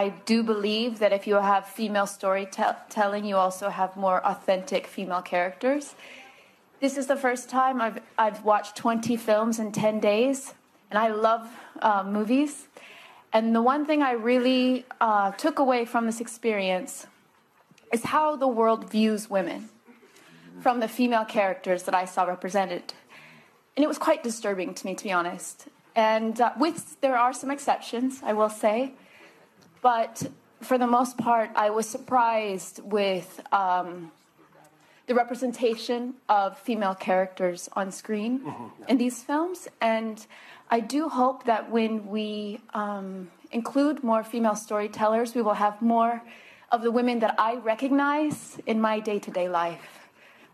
I do believe that if you have female storytelling, you also have more authentic female characters. This is the first time I've, I've watched 20 films in 10 days, and I love uh, movies. And the one thing I really uh, took away from this experience is how the world views women from the female characters that I saw represented. And it was quite disturbing to me, to be honest. And uh, with there are some exceptions, I will say, but for the most part, I was surprised with um, the representation of female characters on screen mm-hmm. in these films. And I do hope that when we um, include more female storytellers, we will have more of the women that I recognize in my day to day life.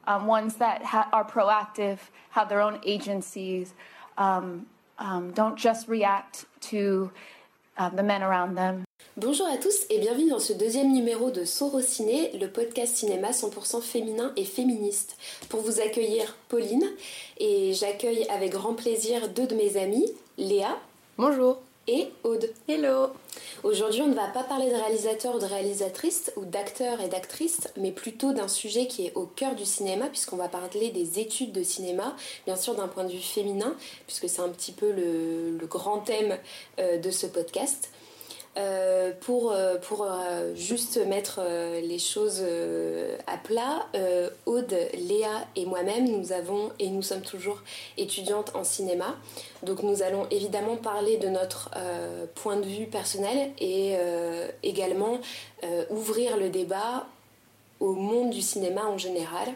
Um, ones that ha- are proactive, have their own agencies, um, um, don't just react to uh, the men around them. Bonjour à tous et bienvenue dans ce deuxième numéro de Sorociné, le podcast cinéma 100% féminin et féministe. Pour vous accueillir, Pauline, et j'accueille avec grand plaisir deux de mes amies, Léa. Bonjour et Aude. Hello Aujourd'hui, on ne va pas parler de réalisateurs ou de réalisatrices ou d'acteurs et d'actrices, mais plutôt d'un sujet qui est au cœur du cinéma, puisqu'on va parler des études de cinéma, bien sûr d'un point de vue féminin, puisque c'est un petit peu le, grand thème euh, de ce podcast. Euh, pour, euh, pour euh, juste mettre les choses à plat, Aude, Léa et moi-même, nous avons et nous sommes toujours étudiantes en cinéma. Donc nous allons évidemment parler de notre point de vue personnel et également ouvrir le débat au monde du cinéma en général.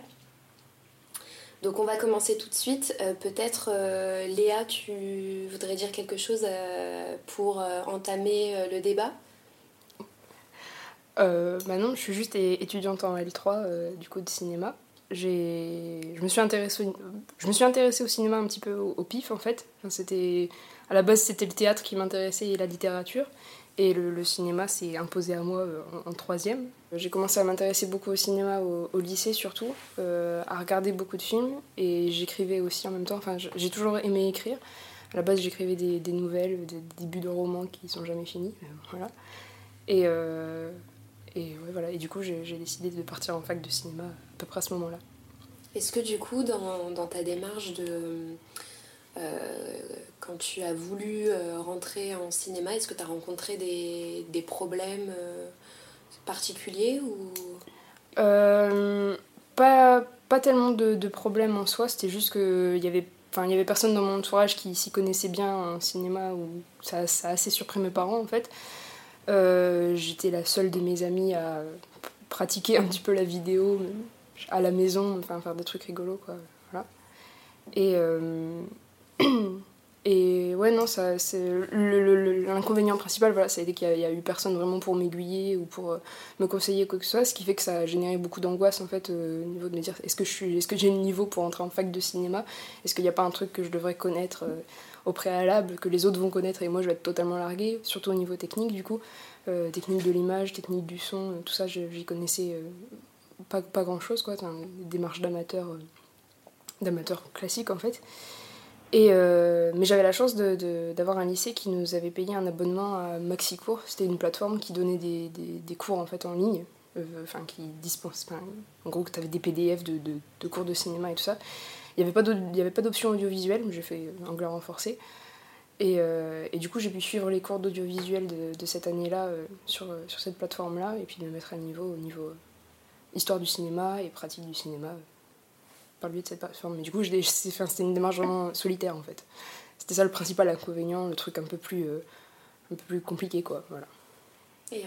Donc on va commencer tout de suite. Euh, peut-être euh, Léa, tu voudrais dire quelque chose euh, pour entamer le débat? Bah non, je suis juste étudiante en L3 du coup de cinéma. Je me, suis intéressée au... je me suis au cinéma un petit peu au, pif en fait. c'était... À la base c'était le théâtre qui m'intéressait et la littérature. Et le, cinéma s'est imposé à moi en, troisième. J'ai commencé à m'intéresser beaucoup au cinéma au, lycée surtout, euh, à regarder beaucoup de films et j'écrivais aussi en même temps. Enfin, j'ai toujours aimé écrire. À la base, j'écrivais des, nouvelles, des débuts de romans qui sont jamais finis. Euh, voilà. Et, et, voilà. et du coup, j'ai décidé de partir en fac de cinéma à peu près à ce moment-là. Est-ce que du coup, dans, dans ta démarche de euh, quand tu as voulu euh, rentrer en cinéma, est-ce que tu as rencontré des, des problèmes euh, particuliers ou pas, pas tellement de, de problèmes en soi, c'était juste qu'il y avait Enfin, il y avait personne dans mon entourage qui s'y connaissait bien en cinéma, ou ça, ça, a assez surpris mes parents en fait. J'étais la seule de mes amis à pratiquer un petit peu la vidéo à la maison, enfin faire des trucs rigolos quoi. Voilà. Et, Et ouais, non, ça, c'est l'inconvénient principal, voilà, ça a été qu'il n'y a, eu personne vraiment pour m'aiguiller ou pour euh, me conseiller quoi que ce soit, ce qui fait que ça a généré beaucoup d'angoisse en fait euh, au niveau de me dire est-ce que je suis, est-ce que j'ai le niveau pour entrer en fac de cinéma? Est-ce qu'il n'y a pas un truc que je devrais connaître euh, au préalable, que les autres vont connaître et moi je vais être totalement larguée, surtout au niveau technique du coup, technique de l'image, technique du son, tout ça j'y connaissais pas, pas grand chose quoi, une démarche d'amateur, d'amateur classique en fait. Euh, mais j'avais la chance d'avoir un lycée qui nous avait payé un abonnement à MaxiCours. C'était une plateforme qui donnait des, cours en, fait, en ligne, euh, qui dispense. en gros, tu avais des PDF de, cours de cinéma et tout ça. Il n'y avait pas d'option audiovisuelle, j'ai fait anglais renforcé. Et, euh, du coup, j'ai pu suivre les cours d'audiovisuel de, cette année-là sur, sur cette plateforme-là et puis me mettre à niveau au niveau histoire du cinéma et pratique du cinéma par le biais de cette plateforme. Mais du coup, c'était une démarche vraiment solitaire en fait. C'était ça le principal inconvénient, le truc un peu plus, euh, un peu plus compliqué quoi. Voilà. Et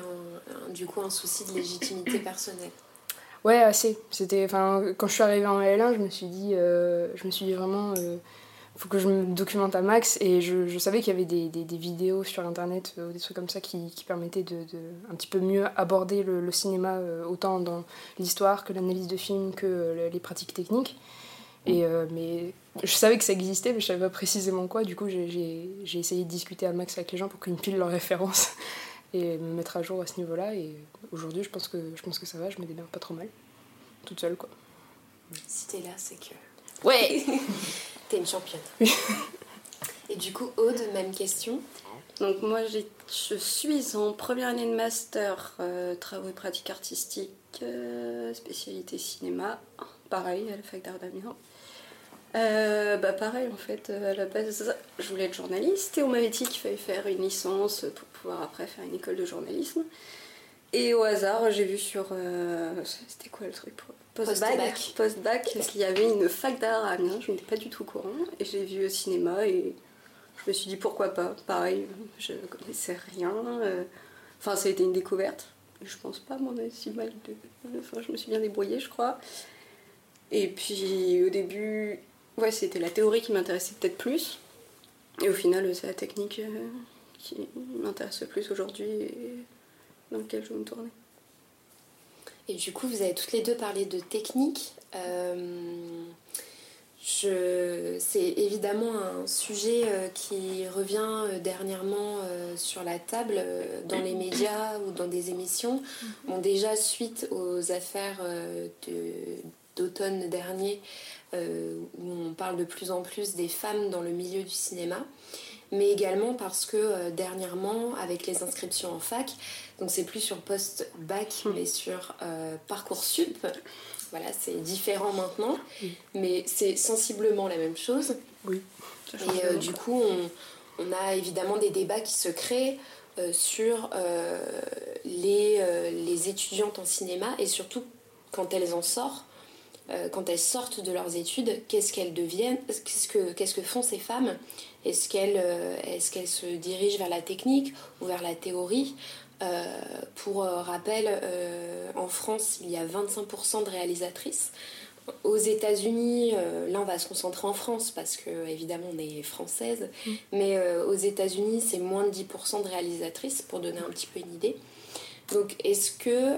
du coup, un souci de légitimité personnelle Ouais, assez. C'était, quand je suis arrivée en L1, je me suis dit, euh, je me suis dit vraiment, euh, faut que je me documente à max. Et je, je savais qu'il y avait des, des, des, vidéos sur internet euh, ou des trucs comme ça qui, qui permettaient de, de, un petit peu mieux aborder le, le cinéma euh, autant dans l'histoire que l'analyse de films que euh, les pratiques techniques. Et mais je savais que ça existait mais je savais pas précisément quoi. Du coup j'ai essayé de discuter à max avec les gens pour qu'ils me filent leurs références et me mettre à jour à ce niveau là et aujourd'hui je pense que je pense que ça va je me démerde pas trop mal toute seule quoi. Si t'es là c'est que ouais une championne. Et du coup, Aude, même question. Donc moi je suis en première année de master euh, travaux et pratiques artistiques, euh, spécialité cinéma, pareil à la fac d'art d'Amiens. Euh, bah pareil en fait, à la base je voulais être journaliste et on m'avait dit qu'il fallait faire une licence pour pouvoir après faire une école de journalisme. Et au hasard j'ai vu sur... C'était quoi le truc Post-bac. Post-bac, qu'il y avait une fac d'art à Amiens, je n'étais pas du tout au courant. Et j'ai vu au cinéma et je me suis dit pourquoi pas. Pareil, je connaissais rien. Euh, enfin, ça a été une découverte. Je pense pas m'en si mal. De... Enfin, je me suis bien débrouillée, je crois. Et puis au début, ouais, c'était la théorie qui m'intéressait peut-être plus. Et au final, c'est la technique euh, qui m'intéresse le plus aujourd'hui et dans laquelle je veux me tourner. Et du coup, vous avez toutes les deux parlé de technique. Euh, c'est évidemment un sujet euh, qui revient euh, dernièrement sur la table dans les médias ou dans des émissions. Bon, déjà, suite aux affaires d'automne dernier, où on parle de plus en plus des femmes dans le milieu du cinéma, mais également parce que dernièrement, avec les inscriptions en fac, donc c'est plus sur post-bac, mhm. mais sur Parcoursup, voilà, c'est différent maintenant, mais c'est sensiblement la même chose. Oui. Et euh, du coup, on, a évidemment des débats qui se créent euh, sur euh, les, les, étudiantes en cinéma et surtout quand elles en sortent, quand elles sortent de leurs études, qu'est-ce qu'elles deviennent, qu'est-ce que, qu'est-ce que font ces femmes Est-ce qu'elles, est-ce qu'elles se dirigent vers la technique ou vers la théorie euh, pour euh, rappel, euh, en France, il y a 25% de réalisatrices. Aux États-Unis, là on va se concentrer en France parce que évidemment on est française, mm. mais aux États-Unis c'est moins de 10% de réalisatrices pour donner un petit peu une idée. Donc est-ce que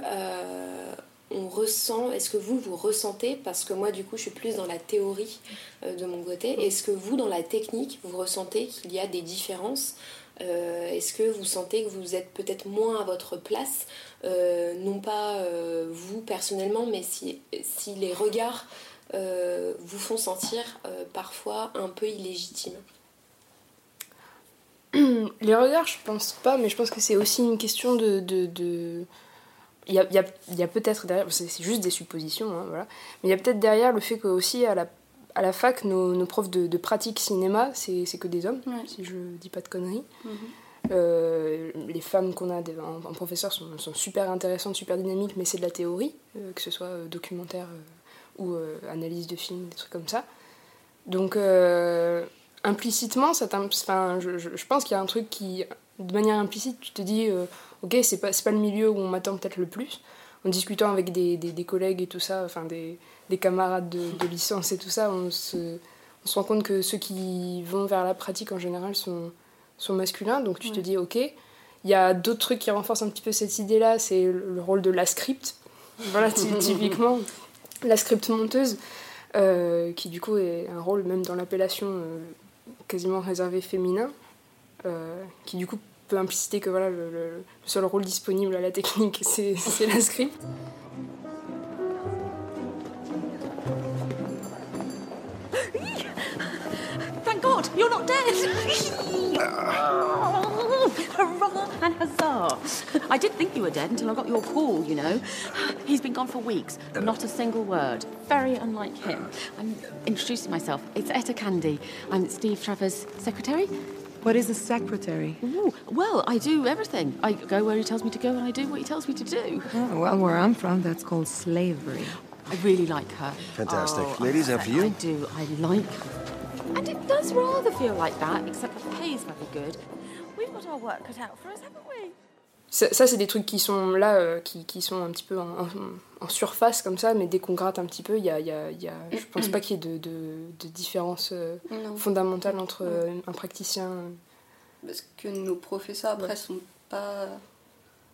on ressent, est-ce que vous vous ressentez, parce que moi du coup je suis plus dans la théorie de mon côté, mm. est-ce que vous dans la technique vous ressentez qu'il y a des différences euh, est-ce que vous sentez que vous êtes peut-être moins à votre place, euh, non pas euh, vous personnellement, mais si, si les regards vous font sentir parfois un peu illégitimes? Les regards, je pense pas, mais je pense que c'est aussi une question de... de, Il y a, y a, y a peut-être derrière, c'est juste des suppositions, hein, voilà. mais il y a peut-être derrière le fait que aussi à la à la fac, nos, profs de, pratique cinéma, c'est que des hommes, si je dis pas de conneries. Mhm. Euh, les femmes qu'on a en, professeur sont, super intéressantes, super dynamiques, mais c'est de la théorie, euh, que ce soit euh, documentaire ou analyse de films, des trucs comme ça. Donc, implicitement, ça je, pense qu'il y a un truc qui, de manière implicite, tu te dis, ok, c'est pas, pas le milieu où on m'attend peut-être le plus. En discutant avec des, des, des, collègues et tout ça, enfin des, des camarades de, de, licence et tout ça, on se, on se rend compte que ceux qui vont vers la pratique en général sont, sont masculins. Donc tu te dis, ok. Il y a d'autres trucs qui renforcent un petit peu cette idée-là, c'est le, rôle de la script. Voilà, typiquement, la script monteuse, euh, qui du coup est un rôle même dans l'appellation euh, quasiment réservé féminin, euh, qui du coup que voilà, le, le, seul rôle disponible à la technique, c'est la script. Thank God, you're not dead! Hurrah and huzzah! I did think you were dead until I got your call, you know. He's been gone for weeks, not a single word. Very unlike him. I'm introducing myself. It's Etta Candy. I'm Steve Trevor's secretary. What is a secretary? Ooh, well, I do everything. I go where he tells me to go and I do what he tells me to do. Oh, well, where I'm from, that's called slavery. I really like her. Fantastic. Oh, Ladies, after you. I do. I like her. And it does rather feel like that, except the pay's very good. We've got our work cut out for us, haven't we? Ça, ça c'est des trucs qui sont là, euh, qui, qui, sont un petit peu en, en, en, surface comme ça, mais dès qu'on gratte un petit peu, y a, y a, y a, je pense pas qu'il y ait de, de, de différence euh, fondamentale entre euh, un praticien. Parce que nos professeurs après ouais. sont pas.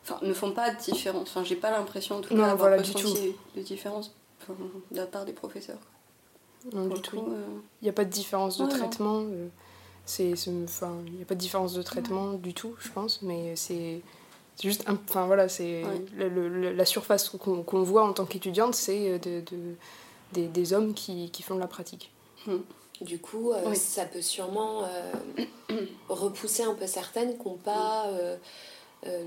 Enfin, ne font pas de différence. Enfin, j'ai pas l'impression en tout cas d'avoir ressenti de différence de la part des professeurs. Non, du tout. Il n'y a pas de différence de traitement. C'est, enfin, il n'y a pas de différence de traitement du tout, je pense, mais c'est, c'est juste, enfin voilà, c'est le, la surface qu'on, voit en tant qu'étudiante, c'est de, de, des, des, hommes qui, qui, font de la pratique. Hmm. Du coup, euh, Oui. ça peut sûrement euh, repousser un peu certaines qui n'ont pas euh, euh,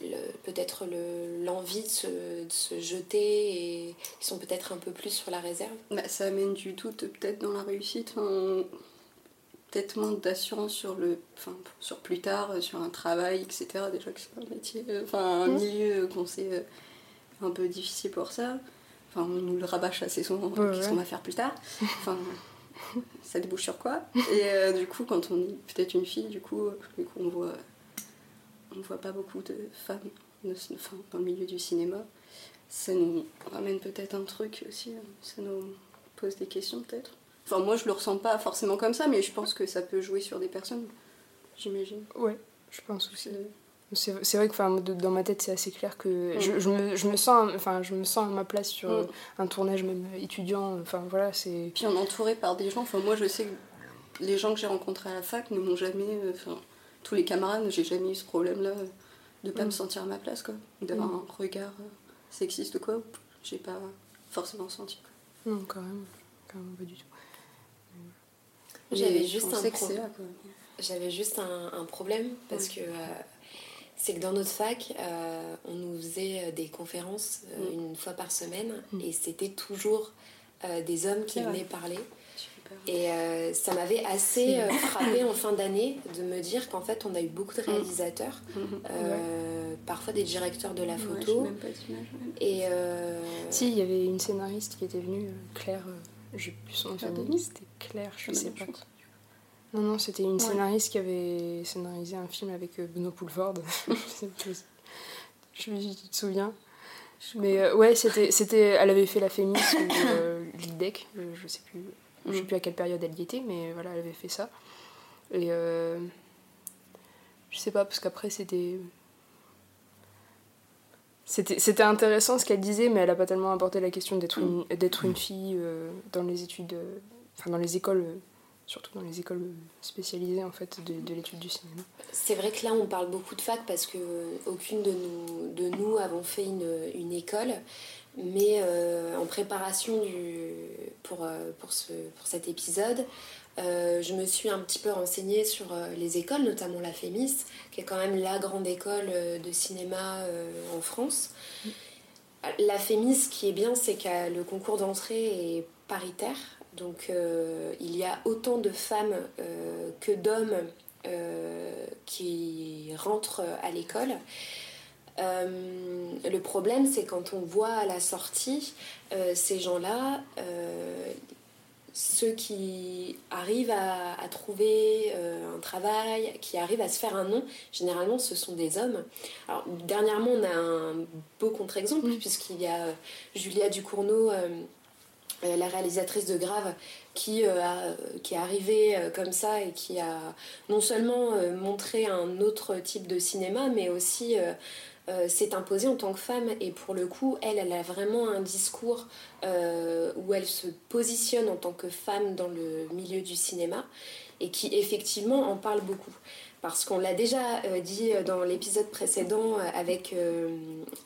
le- peut-être le- l'envie de se, de se jeter et qui sont peut-être un peu plus sur la réserve. Bah, ça amène du doute peut-être dans la réussite, enfin, peut-être moins d'assurance sur le, enfin, sur plus tard, euh, sur un travail, etc. Déjà que c'est un métier, euh, enfin un Mhm. milieu qu'on sait euh, un peu difficile pour ça. Enfin, on nous le rabâche assez souvent. Ouais, Qu'est-ce ouais. qu'on va faire plus tard? Enfin, ça débouche sur quoi? Et euh, du coup, quand on est peut-être une fille, du coup, du coup, on voit, on voit pas beaucoup de femmes de- enfin, dans le milieu du cinéma. Ça nous ramène peut-être un truc aussi. Ça nous pose des questions peut-être? Enfin, moi, je le ressens pas forcément comme ça, mais je pense que ça peut jouer sur des personnes. J'imagine. Ouais, je pense aussi. C'est- vrai que enfin, dans ma tête, c'est assez clair que je, je me, je, me sens, enfin, je me sens à ma place sur Mm. un tournage même étudiant. Enfin voilà, c'est. Puis on est entouré par des gens. Enfin, moi, je sais que les gens que j'ai rencontrés à la fac ne m'ont jamais. euh, Enfin, tous les camarades, j'ai jamais eu ce problème-là euh, de pas Mm. me sentir à ma place, quoi. D'avoir Mm. un regard euh, sexiste ou quoi. J'ai pas forcément senti. quoi. Non, quand même, quand même pas du tout. J'avais juste un pro-. J'avais juste un, un problème parce que euh, c'est que dans notre fac, euh, on nous faisait des conférences euh, Mm. une fois par semaine Mm. et c'était toujours euh, des hommes qui venaient parler. Et euh, ça m'avait assez euh, frappé en fin d'année de me dire qu'en fait on a eu beaucoup de réalisateurs, Mhm. euh, parfois des directeurs de la Ouais, photo. même pas. Et euh, Si, il y avait une scénariste qui était venue, euh, Claire, euh, j'ai plus son nom c'était Claire, je La sais même pas. chose. Non, non, c'était une Ouais. scénariste qui avait scénarisé un film avec euh, Benoît Poulvord. je sais. Je sais pas tu te souviens? Mais euh, ouais, c'était, c'était, elle avait fait la Fémis ou euh, l'IDEC, je, je sais plus, je sais Mm. plus à quelle période elle y était, mais voilà, elle avait fait ça. Et euh, je sais pas, parce qu'après c'était. C'était, c'était intéressant ce qu'elle disait, mais elle a pas tellement apporté la question d'être une, d'être une fille euh, dans les études, euh, enfin dans les écoles, euh, surtout dans les écoles spécialisées en fait de, de l'étude du cinéma. C'est vrai que là, on parle beaucoup de fac parce que euh, aucune de nous, de nous avons fait une, une école. Mais euh, en préparation du, pour, pour, ce, pour cet épisode, euh, je me suis un petit peu renseignée sur les écoles, notamment la FEMIS, qui est quand même la grande école de cinéma en France. La FEMIS, ce qui est bien, c'est que le concours d'entrée est paritaire. Donc euh, il y a autant de femmes euh, que d'hommes euh, qui rentrent à l'école. Euh, le problème, c'est quand on voit à la sortie euh, ces gens-là, euh, ceux qui arrivent à, à trouver un travail, qui arrivent à se faire un nom, généralement ce sont des hommes. Alors dernièrement, on a un beau contre-exemple, puisqu'il y a Julia Ducournau, la réalisatrice de Grave, qui, euh, a- qui est arrivée euh, comme ça et qui a non seulement euh, montré un autre type de cinéma, mais aussi euh, euh, s'est imposée en tant que femme. Et pour le coup, elle, a vraiment un discours euh, où elle se positionne en tant que femme dans le milieu du cinéma et qui effectivement en parle beaucoup. Parce qu'on l'a déjà euh, dit dans l'épisode précédent euh, avec euh,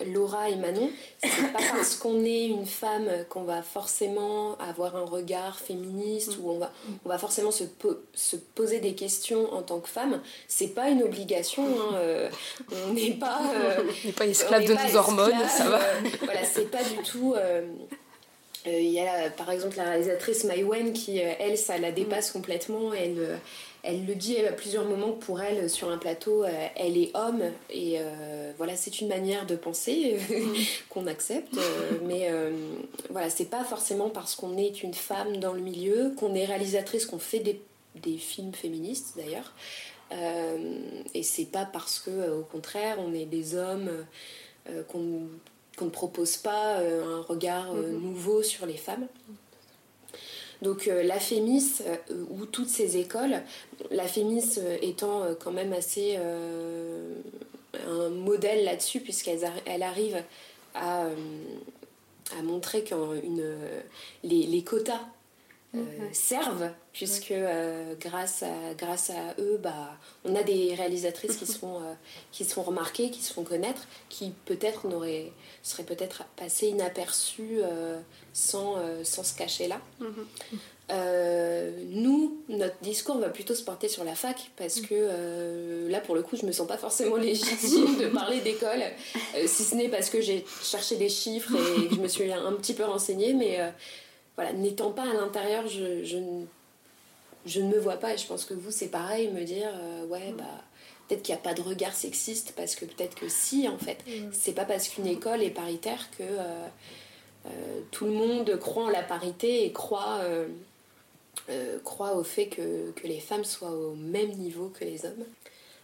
Laura et Manon, c'est pas parce qu'on est une femme qu'on va forcément avoir un regard féministe ou on va, on va forcément se, po- se poser des questions en tant que femme. C'est pas une obligation. hein, euh, on n'est pas. euh, On n'est pas esclave de nos hormones, ça va. euh, voilà, c'est pas du tout. euh, euh, Il y a par exemple la réalisatrice Maïwen qui, euh, elle, ça la dépasse complètement. Elle, euh, elle le dit à plusieurs moments que pour elle, sur un plateau, euh, elle est homme. Et euh, voilà, c'est une manière de penser qu'on accepte. euh, mais euh, voilà, c'est pas forcément parce qu'on est une femme dans le milieu, qu'on est réalisatrice, qu'on fait des, des films féministes d'ailleurs. Euh, et c'est pas parce que, au contraire, on est des hommes qu'on ne propose pas un regard euh, nouveau sur les femmes. Donc euh, la Fémis euh, ou toutes ces écoles, la Fémis euh, étant quand même assez un modèle là-dessus puisqu'elle arri- elle arrive à, à montrer que les, les quotas euh, servent puisque euh, grâce, à, grâce à eux bah, on a des réalisatrices qui se font, euh, qui se font remarquer, qui se font connaître, qui peut-être n'auraient seraient peut-être passées inaperçues euh, sans, sans se cacher là. Euh, nous, notre discours va plutôt se porter sur la fac parce que là, pour le coup, je me sens pas forcément légitime de parler d'école, si ce n'est parce que j'ai cherché des chiffres et que je me suis un petit peu renseignée, mais voilà, n'étant pas à l'intérieur, je, je, je, ne me vois pas et je pense que vous, c'est pareil, me dire ouais, bah peut-être qu'il n'y a pas de regard sexiste parce que peut-être que si, en fait, c'est pas parce qu'une école est paritaire que. tout le monde croit en la parité et croit euh, croit au fait que, que, les femmes soient au même niveau que les hommes.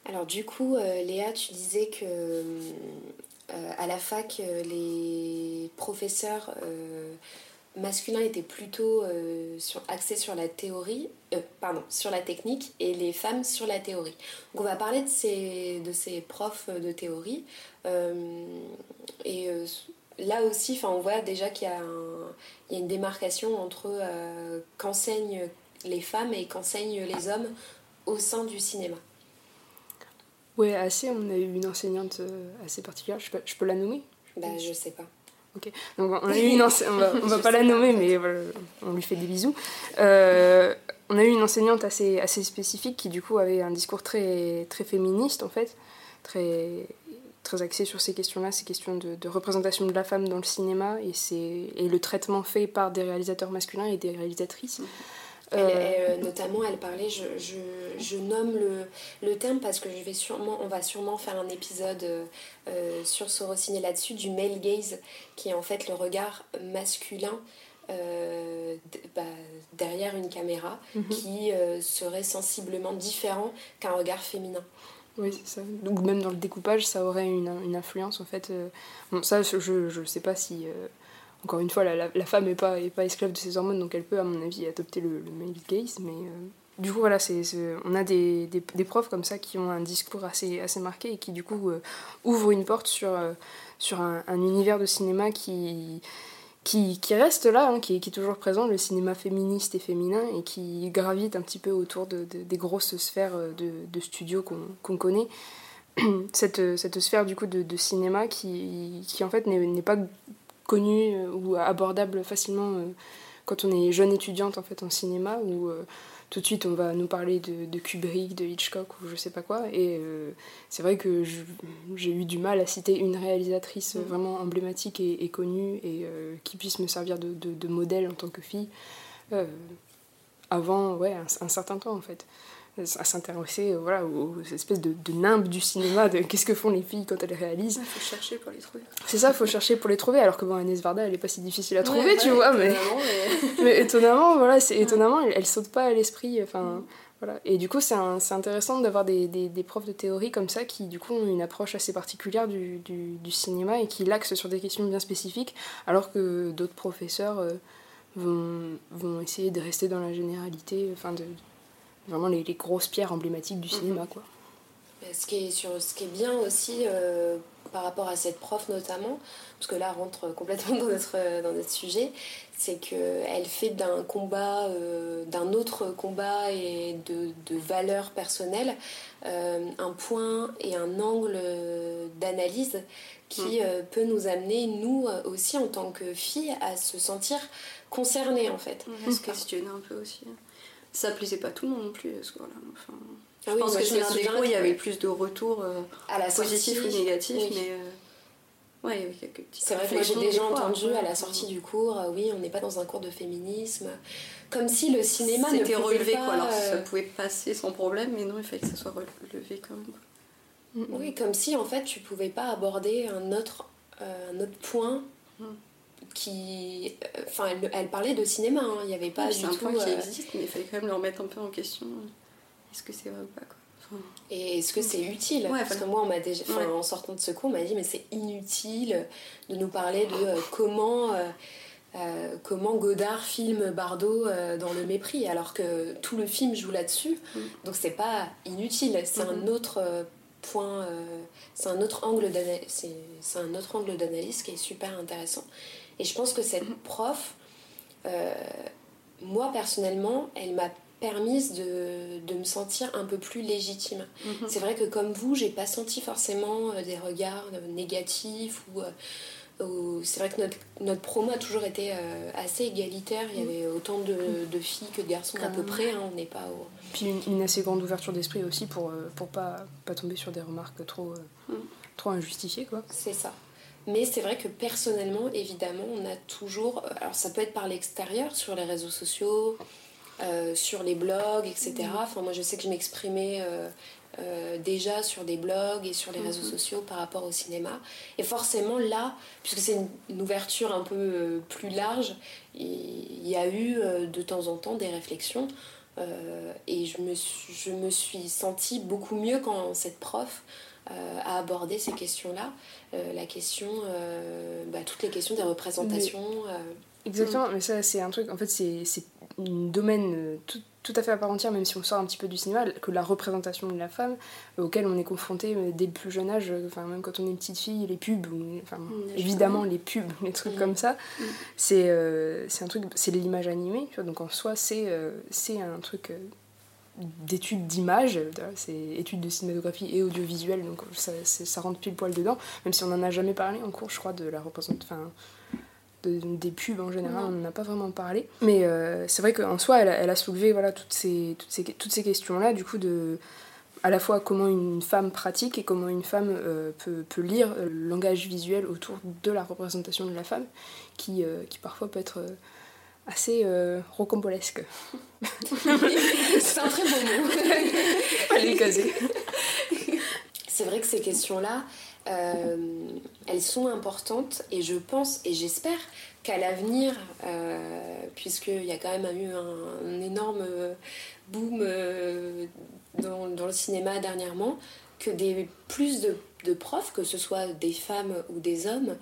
Alors du coup, euh, Léa, tu disais que euh, à la fac, les professeurs masculins étaient plutôt sur, axés sur la théorie, pardon, sur la technique, et les femmes sur la théorie. Donc on va parler de ces, de ces profs de théorie. et là aussi, on voit déjà qu'il y, a une démarcation entre euh, qu'enseignent les femmes et qu'enseignent les hommes au sein du cinéma. Oui, assez. On a eu une enseignante euh, assez particulière. Je peux, la nommer? Bah, Je sais pas. Ok. Donc on a eu une on va, va pas la nommer, mais on lui fait des bisous. Euh, on a eu une enseignante assez, assez spécifique qui du coup avait un discours très, très féministe en fait, très très axé sur ces questions-là, ces questions de, représentation de la femme dans le cinéma et, et le traitement fait par des réalisateurs masculins et des réalisatrices. Elle, euh, notamment, elle parlait, je, je, je nomme le, le, terme parce que je vais sûrement, on va sûrement faire un épisode euh, sur Sorociné là-dessus, du male gaze, qui est en fait le regard masculin euh, bah, derrière une caméra, mhm. qui serait sensiblement différent qu'un regard féminin. Oui, c'est ça. Donc même dans le découpage, ça aurait une, une influence en fait. Euh. Bon, ça, je ne sais pas si. Euh, encore une fois, la, femme n'est pas, esclave de ses hormones, donc elle peut, à mon avis, adopter le, le male gaze. Mais euh, du coup, voilà, on a des, profs comme ça qui ont un discours assez, marqué et qui, du coup, ouvrent une porte sur, sur un, un, univers de cinéma qui reste là, hein, qui, est toujours présent, le cinéma féministe et féminin, et qui gravite un petit peu autour de, des grosses sphères euh, de, de studios qu'on connaît. Cette, sphère du coup de, cinéma qui en fait n'est pas connue euh, ou abordable facilement euh, quand on est jeune étudiante en fait en cinéma, ou tout de suite on va nous parler de, de, Kubrick, de Hitchcock ou je sais pas quoi. Et euh, c'est vrai que j'ai eu du mal à citer une réalisatrice mm. vraiment emblématique et, connue et euh, qui puisse me servir de, de, modèle en tant que fille euh, avant ouais, un, certain temps en fait à s'intéresser euh, voilà, aux, espèces de, de nimbes du cinéma, de qu'est-ce que font les filles quand elles réalisent. Il faut chercher pour les trouver. C'est ça, il faut chercher pour les trouver, alors que bon, Agnès Varda, elle est pas si difficile à trouver, tu vois, mais... mais... étonnamment, voilà, c'est étonnamment, elle, elle, saute pas à l'esprit, enfin... Voilà. Et du coup, c'est intéressant d'avoir des, des, des, profs de théorie comme ça qui, du coup, ont une approche assez particulière du, du, du cinéma et qui l'axent sur des questions bien spécifiques, alors que d'autres professeurs euh, vont, vont essayer de rester dans la généralité, enfin, de, vraiment les, les, grosses pierres emblématiques du cinéma. Mhm. Quoi. Ce qui, est sur, ce qui est bien aussi euh, par rapport à cette prof notamment, parce que là rentre complètement dans notre, dans notre sujet, c'est qu'elle fait d'un combat, euh, d'un autre combat et de, de valeurs personnelles, euh, un point et un angle d'analyse qui mhm. peut nous amener, nous aussi en tant que filles, à se sentir concernées en fait. On se questionner un peu aussi ça plaisait pas tout le monde non plus ce là Enfin, je ah pense que c'est des cours, il y avait plus de retours euh, positifs ou négatifs, mais euh, ouais, il y avait quelques petits. C'est vrai que moi j'ai déjà entendu à la sortie du cours, euh, oui, on n'est pas dans un cours de féminisme, comme si le cinéma n'était relevé pas, quoi. Alors ça pouvait passer sans problème, mais non, il fallait que ça soit relevé quand même. Mm, oui, comme si en fait tu pouvais pas aborder un autre, un autre point. Mm qui. Enfin, elle, elle, parlait de cinéma, hein. il n'y avait pas du un tout. point qui euh, existe, mais il fallait quand même le remettre un peu en question. Est-ce que c'est vrai ou pas quoi. Et est-ce que c'est utile Parce que moi, on m'a déjà, en sortant de ce cours, on m'a dit mais c'est inutile de nous parler de euh, comment, euh, comment Godard filme Bardot dans le mépris, alors que tout le film joue là-dessus. Mm. Donc c'est pas inutile, c'est un mm-hmm. autre point, c'est un autre angle d'analyse, c'est un autre angle d'analyse qui est super intéressant. Et je pense que cette mhm. prof, euh, moi personnellement, elle m'a permise de, de, me sentir un peu plus légitime. Mhm. C'est vrai que comme vous, j'ai pas senti forcément euh, des regards euh, négatifs ou c'est vrai que notre, notre promo a toujours été assez égalitaire. Il y avait autant de, de filles que de garçons à peu près. hein. On n'est pas au... Puis une, une assez grande ouverture d'esprit aussi pour, pour pas, pas tomber sur des remarques trop, trop injustifiées, quoi. C'est ça. Mais c'est vrai que personnellement, évidemment, on a toujours. euh, Alors, ça peut être par l'extérieur, sur les réseaux sociaux, euh, sur les blogs, etc. Enfin, moi, je sais que je m'exprimais euh, euh, déjà sur des blogs et sur les réseaux sociaux par rapport au cinéma. Et forcément, là, puisque c'est une, une ouverture un peu plus large, il y a eu de temps en temps des réflexions. Et je me, suis, je me suis sentie beaucoup mieux quand cette prof euh, a abordé ces questions-là. Euh, la question, euh, bah, toutes les questions des représentations. Exactement, mais ça c'est un truc, en fait c'est c'est un domaine tout, tout à fait à part entière, même si on sort un petit peu du cinéma, que la représentation de la femme, euh, auquel on est confronté euh, dès le plus jeune âge, euh, enfin même quand on est petite fille, les pubs, ou- Mm, évidemment les pubs, les trucs Mm. comme ça, Mm. c'est c'est un truc, c'est l'image animée, tu vois, donc en soi c'est c'est un truc d'études d'image, euh, c'est études de cinématographie et audiovisuel, donc ça, ça rentre pile poil dedans, même si on n'en a jamais parlé en cours, je crois, de la représentation, de- des pubs en général, on n'en a pas vraiment parlé. Mais euh, c'est vrai qu'en soi, elle a, elle a soulevé voilà, toutes ces, toutes ces, toutes ces questions-là, du coup, de à la fois comment une femme pratique et comment une femme euh, peut, peut lire le langage visuel autour de la représentation de la femme, qui, euh, qui parfois peut être assez euh, rocambolesque. c'est un très beau mot. Allez, caser. C'est vrai que ces questions-là, euh, elles sont importantes et je pense et j'espère qu'à l'avenir, euh, puisqu'il y a quand même eu un, un énorme euh, boom dans, dans le cinéma dernièrement, que des, plus de, de profs, que ce soit des femmes ou des hommes,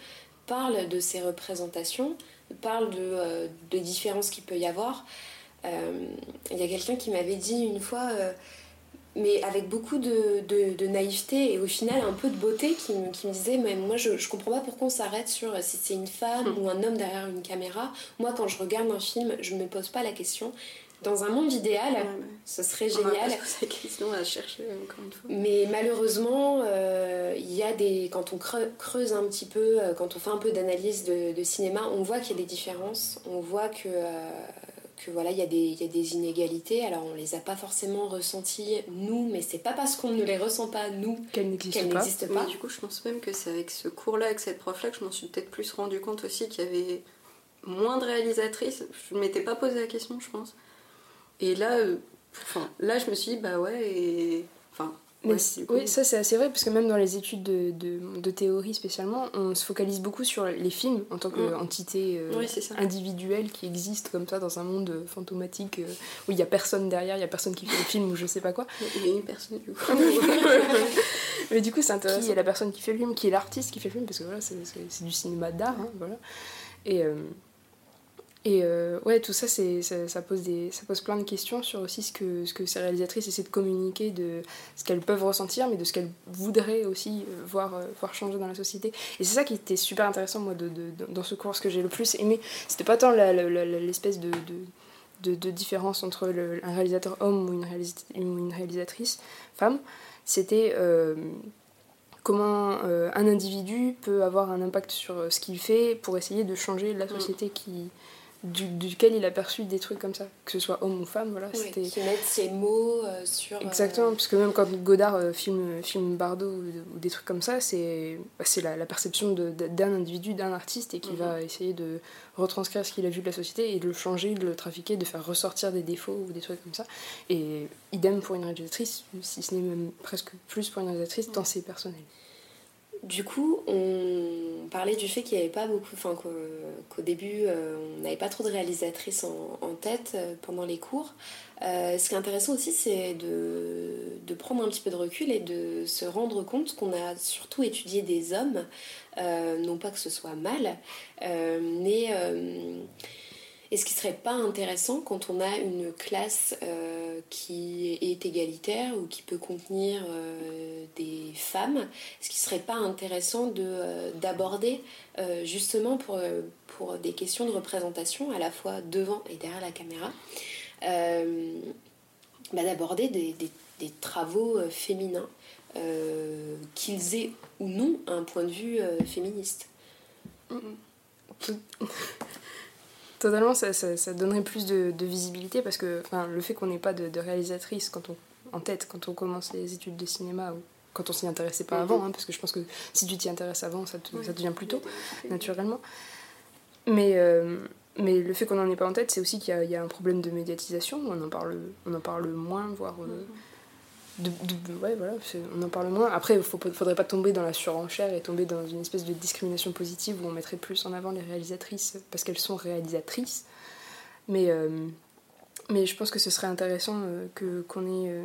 parlent de ces représentations, parlent de, euh, de différences qu'il peut y avoir. Euh, Il y a quelqu'un qui m'avait dit une fois... euh, mais avec beaucoup de, de- de naïveté et au final un peu de beauté qui, me- qui me disait mais moi je, je comprends pas pourquoi on s'arrête sur si c'est une femme ou un homme derrière une caméra. Moi quand je regarde un film je me pose pas la question dans un monde idéal Ouais, ouais. ce serait On va pas génial se poser la question à chercher encore une fois. mais malheureusement, euh, il y a des quand on creu- creuse un petit peu, euh, quand on fait un peu d'analyse de, de cinéma, on voit qu'il y a des différences. On voit que euh, que voilà, il y a des il y a des inégalités. Alors on les a pas forcément ressenties nous, mais c'est pas parce qu'on ne les ressent pas nous qu'elles pas. n'existent Mais pas. du coup, je pense même que c'est avec ce cours-là, avec cette prof-là, que je m'en suis peut-être plus rendu compte aussi qu'il y avait moins de réalisatrices. Je ne m'étais pas posé la question, je pense. Et là, euh, enfin, là, je me suis dit, bah ouais, et. Enfin, ouais, oui, ça c'est assez vrai, parce que même dans les études de, de, de théorie spécialement, on se focalise beaucoup sur les films en tant Mm. qu'entité euh, Oui, c'est ça. individuelle qui existe comme ça dans un monde euh, fantomatique euh, où il n'y a personne derrière, il n'y a personne qui fait le film ou je sais pas quoi. Il y a une personne, du coup. Mais du coup, c'est intéressant. Qui est la personne qui fait le film, qui est l'artiste qui fait le film, parce que voilà, c'est du cinéma d'art, hein, voilà. Et, euh, et euh, ouais, tout ça, c'est ça, ça pose des, ça pose plein de questions sur aussi ce que, ce que ces réalisatrices essaient de communiquer, de ce qu'elles peuvent ressentir, mais de ce qu'elles voudraient aussi euh, voir, euh, voir changer dans la société. Et c'est ça qui était super intéressant, moi, de, de- de- dans ce cours, ce que j'ai le plus aimé. C'était pas tant la- la- la- la- l'espèce de, de, de, différence entre le- un réalisateur homme ou une, ou une réalisatrice femme, c'était euh, comment euh, un individu peut avoir un impact sur ce qu'il fait pour essayer de changer la société qui, du, duquel il a perçu des trucs comme ça, que ce soit homme ou femme, voilà, Ouais, c'était... qui mettent ces mots euh, sur. euh, Exactement, parce que même quand Godard euh, filme, filme Bardot ou, ou des trucs comme ça, c'est bah, c'est la, la perception de- d'un individu, d'un artiste, et qui Mhm. va essayer de retranscrire ce qu'il a vu de la société et de le changer, de le trafiquer, de faire ressortir des défauts ou des trucs comme ça. Et idem pour une réalisatrice, si ce n'est même presque plus pour une réalisatrice, dans ses personnels. Du coup, on parlait du fait qu'il n'y avait pas beaucoup, enfin qu'au début, euh, on n'avait pas trop de réalisatrices en, tête euh, pendant les cours. Euh, ce qui est intéressant aussi, c'est de, prendre un petit peu de recul et de se rendre compte qu'on a surtout étudié des hommes, non pas que ce soit mal, mais est-ce qui serait pas intéressant quand on a une classe euh, qui est égalitaire ou qui peut contenir euh, des femmes Est-ce qui serait pas intéressant de, euh, d'aborder euh, justement pour, pour des questions de représentation à la fois devant et derrière la caméra euh, bah, d'aborder des, des- des travaux féminins euh, qu'ils aient ou non un point de vue euh, féministe Totalement, ça, ça, donnerait plus de, visibilité parce que le fait qu'on n'ait pas de, réalisatrice quand on, en tête quand on commence les études de cinéma ou quand on s'y intéressait pas avant, hein, parce que je pense que si tu t'y intéresses avant, ça, te- ça devient plus tôt, naturellement. Mais, euh, mais le fait qu'on n'en ait pas en tête, c'est aussi qu'il y, y a un problème de médiatisation, on en parle, on en parle moins, voire... euh, voilà, on en parle moins. Après, il ne faudrait pas tomber dans la surenchère et tomber dans une espèce de discrimination positive où on mettrait plus en avant les réalisatrices parce qu'elles sont réalisatrices. Mais, euh, je pense que ce serait intéressant euh, que, qu'on ait euh,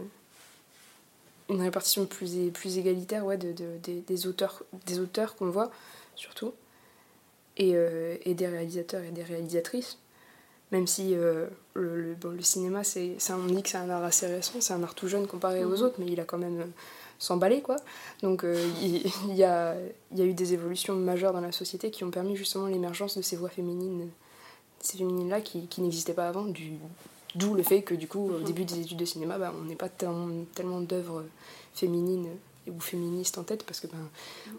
une répartition plus, plus égalitaire des, auteurs, qu'on voit, surtout, et des réalisateurs et des réalisatrices. Même si euh, le, le- bon, le cinéma, c'est, on dit que c'est un art assez récent, c'est un art tout jeune comparé aux Mhm. autres, mais il a quand même euh, s'emballer, quoi. Donc euh, il, il y, a, il y a eu des évolutions majeures dans la société qui ont permis justement l'émergence de ces voix féminines, ces féminines-là qui, qui n'existaient pas avant, du, d'où le fait que du coup, au Mhm. début des études de cinéma, bah, on n'est pas tellement, tellement d'œuvres féminines ou féministes en tête, parce que ben,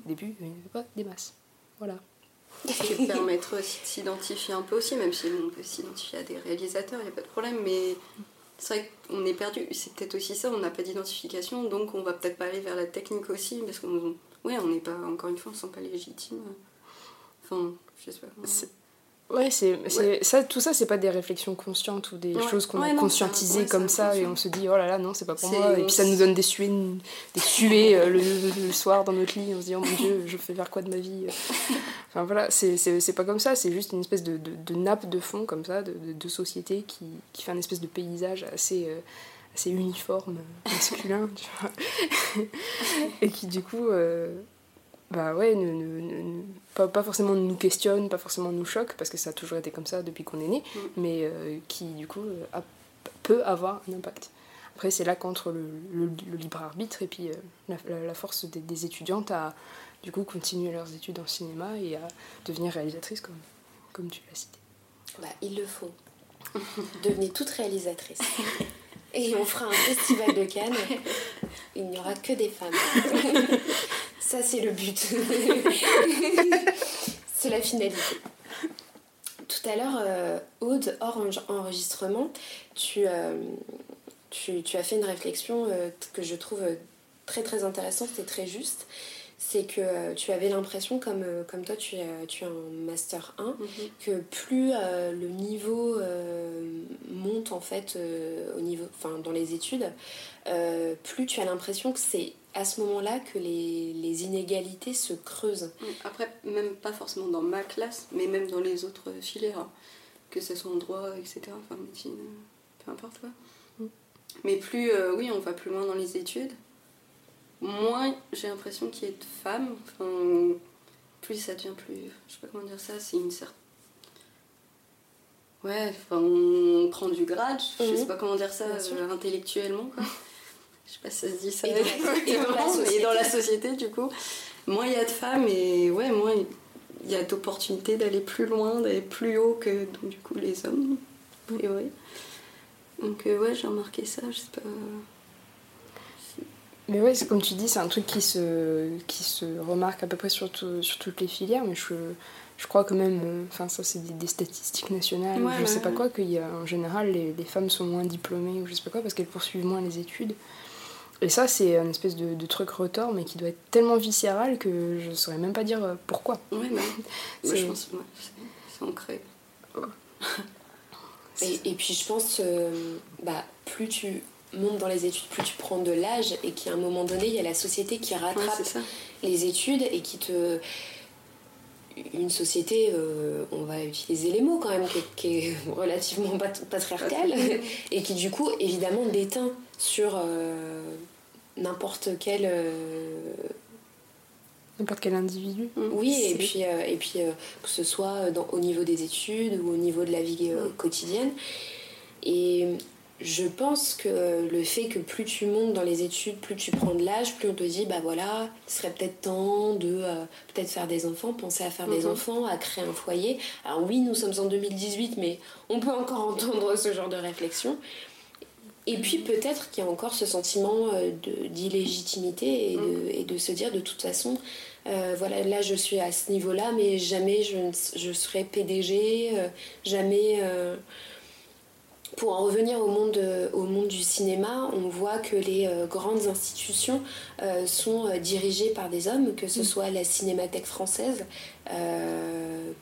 au début, il n'y avait pas des masses. Voilà. Qui permettrait aussi de s'identifier un peu aussi, même si on peut s'identifier à des réalisateurs, il n'y a pas de problème, mais c'est vrai qu'on est perdu. C'est peut-être aussi ça, on n'a pas d'identification, donc on va peut-être pas aller vers la technique aussi, parce qu'on ouais, on n'est pas, encore une fois, on ne sent pas légitime. Enfin, je sais pas. Ouais, c'est, c'est- Ça, tout ça, c'est pas des réflexions conscientes ou des Ouais. choses qu'on a conscientisées comme ça et on se dit oh là là, non, c'est pas pour moi. Et puis ça nous donne des suées, des suées euh, le, soir dans notre lit. On se dit oh mon dieu, je fais vers quoi de ma vie Enfin voilà, c'est, c'est, c'est pas comme ça, c'est juste une espèce de, de, de nappe de fond comme ça, de, de, de société qui, qui fait un espèce de paysage assez. euh, assez uniforme, masculin, tu vois. et qui du coup, euh, bah ouais, ne, ne- pas, pas forcément nous questionne, pas forcément nous choque, parce que ça a toujours été comme ça depuis qu'on est né, Mm. mais euh, qui du coup euh, a- peut avoir un impact. Après, c'est là qu'entre le, le- le libre arbitre et puis euh, la, la- la force des, des étudiantes à du coup continuer leurs études en cinéma et à devenir réalisatrice comme, comme tu l'as cité. Bah, il le faut. Devenez toute réalisatrice. Et on fera un festival de Cannes. Il n'y aura que des femmes. Ça, c'est le but. c'est la finalité. Tout à l'heure, euh, Aude, hors en- enregistrement, tu, euh, tu, tu as fait une réflexion euh, que je trouve très très intéressante et très juste. C'est que euh, tu avais l'impression, comme, euh, comme toi tu es, tu es en Master 1, Mhm. que plus euh, le niveau euh, monte en fait euh, au niveau, enfin, dans les études, euh, plus tu as l'impression que c'est à ce moment-là que les, les inégalités se creusent. Après, même pas forcément dans ma classe, mais même dans les autres filières, hein. que ce soit en droit, etc., enfin médecine, euh, peu importe quoi. Mm. Mais plus, euh, oui, on va plus loin dans les études, moins j'ai l'impression qu'il y ait de femmes, enfin, plus ça devient plus, je sais pas comment dire ça, c'est une certaine... Ouais, enfin, on prend du grade, je Mhm. sais pas comment dire ça euh, intellectuellement, quoi. Je sais pas si ça se dit ça. Et dans la- et dans la mais dans la société, du coup, moins il y a de femmes et ouais, moins il y a d'opportunités d'aller plus loin, d'aller plus haut que donc, du coup les hommes, priori. Donc euh, ouais, j'ai remarqué ça, je sais pas. Mais ouais, c'est comme tu dis, c'est un truc qui se, qui se remarque à peu près sur, tout- sur toutes les filières, mais je, je crois que même, euh, enfin ça c'est des, des statistiques nationales, ou Ouais, je sais pas quoi, qu'il y a en général les, les femmes sont moins diplômées ou je sais pas quoi parce qu'elles poursuivent moins les études. Et ça c'est un espèce de, de truc retort mais qui doit être tellement viscéral que je saurais même pas dire euh, pourquoi. Ouais, bah, moi, je pense ouais, c'est c'est ancré. Et, et puis je pense, euh, bah, plus tu montes dans les études, plus tu prends de l'âge et qu'à un moment donné, il y a la société qui rattrape les études et qui te... Une société, euh, on va utiliser les mots quand même, qui, est- qui est relativement pat- patriarcale et qui du coup évidemment déteint sur euh, n'importe quel... euh, N'importe quel individu. Oui, et puis, euh, et puis euh, que ce soit dans, au niveau des études ou au niveau de la vie euh, Mm. quotidienne. Et je pense que le fait que plus tu montes dans les études, plus tu prends de l'âge, plus on te dit, bah voilà, il serait peut-être temps de euh, peut-être faire des enfants, penser à faire des Mhm. enfants, à créer un foyer. Alors oui, nous sommes en 2018, mais on peut encore entendre ce genre de réflexion. Et puis peut-être qu'il y a encore ce sentiment euh, d'illégitimité et, de- et de se dire de toute façon, voilà, là je suis à ce niveau-là, mais jamais je, je serai PDG, jamais pour en revenir au monde, au monde du cinéma, on voit que les euh, grandes institutions euh, sont euh, dirigées par des hommes, que ce mm. soit la Cinémathèque française,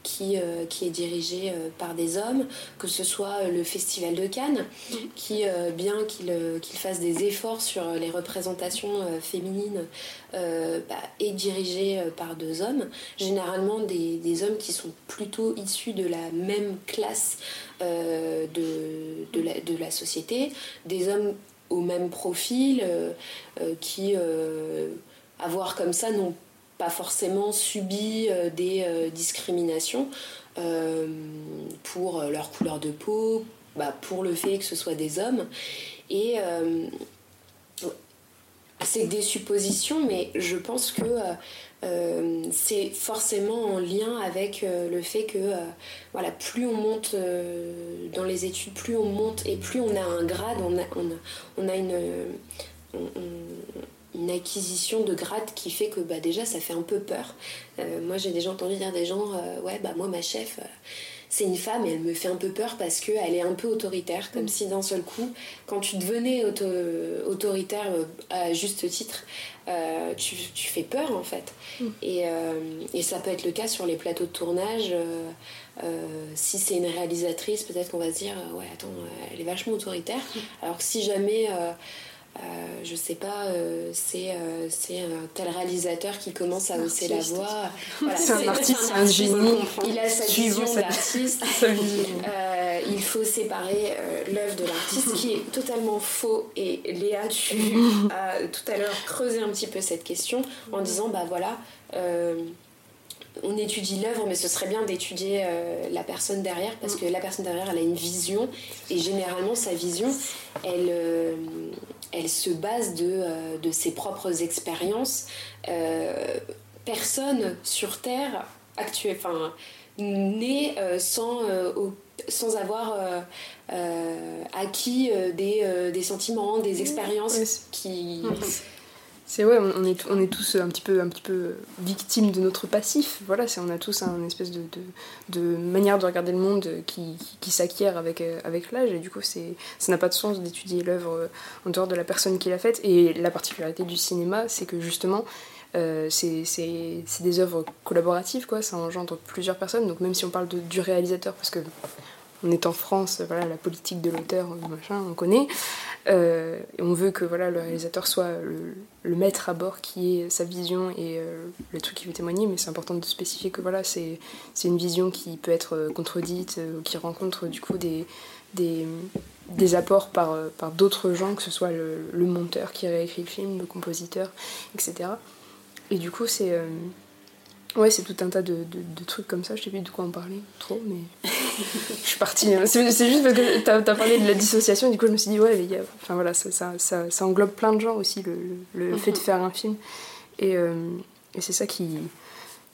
qui, qui est dirigée par des hommes, que ce soit le Festival de Cannes, mm. qui, bien qu'il qu'il fasse des efforts sur les représentations féminines, bah, est dirigé par deux hommes, généralement des, des, hommes qui sont plutôt issus de la même classe euh, de, de, la, de, la, société, des hommes au même profil euh, euh, qui, à voir comme ça, n'ont pas forcément subi des discriminations pour leur couleur de peau, bah, pour le fait que ce soit des hommes. Et c'est des suppositions, mais je pense que euh, c'est forcément en lien avec euh, le fait que euh, voilà, plus on monte dans les études, plus on monte et plus on a un grade, on a, on a, une, une acquisition de grade qui fait que bah, déjà ça fait un peu peur. moi j'ai déjà entendu dire des gens, ouais bah moi ma chef c'est une femme et elle me fait un peu peur parce qu'elle est un peu autoritaire, comme mm. si d'un seul coup, quand tu devenais autoritaire à juste titre, euh, tu, fais peur en fait. Mm. Euh, et, ça peut être le cas sur les plateaux de tournage. Euh, si c'est une réalisatrice, peut-être qu'on va se dire ouais attends, elle est vachement autoritaire. Mm. Alors que si jamais euh, je sais pas, euh, c'est euh, c'est un tel réalisateur qui commence à hausser la voix. c'est un artiste, c'est un génie. Il a sa vision de l'artiste. il faut séparer l'œuvre de l'artiste qui est totalement faux. Et Léa, tu as tout à l'heure creusé un petit peu cette question en disant bah voilà on étudie l'œuvre, mais ce serait bien d'étudier la personne derrière parce que la personne derrière, elle a une vision et généralement sa vision, elle, elle se base de, euh, de ses propres expériences. Euh, personne sur Terre actuelle, enfin, euh, sans, sans avoir acquis des, des, sentiments, des expériences qui. C'est ouais, on est, on est tous un petit peu, un petit peu victimes de notre passif. Voilà, on a tous un espèce de, de, manière de regarder le monde qui, qui, s'acquiert avec, euh, avec l'âge. Et du coup, ça n'a pas de sens d'étudier l'œuvre euh, en dehors de la personne qui l'a faite. Et la particularité du cinéma, c'est que justement, euh, c'est, des œuvres collaboratives, quoi. Ça engendre plusieurs personnes. Donc même si on parle de, du réalisateur, parce que on est en France, voilà, la politique de l'auteur, machin, on connaît. Euh, on veut que voilà, le réalisateur soit le, maître à bord qui ait sa vision et euh, le truc qui veut témoigner, mais c'est important de spécifier que voilà, c'est une vision qui peut être euh, contredite, ou qui rencontre du coup des, apports par, par d'autres gens, que ce soit le, monteur qui réécrit le film, le compositeur, etc. Et du coup, c'est Ouais, c'est tout un tas de, de, trucs comme ça. Je sais plus de quoi en parler trop, mais je suis partie. Hein. C'est juste parce que tu as, parlé de la dissociation, du coup, je me suis dit, ouais, mais enfin, voilà, ça, ça, ça, ça, englobe plein de gens aussi, le, le, fait de faire un film. Et, euh, et c'est ça qui,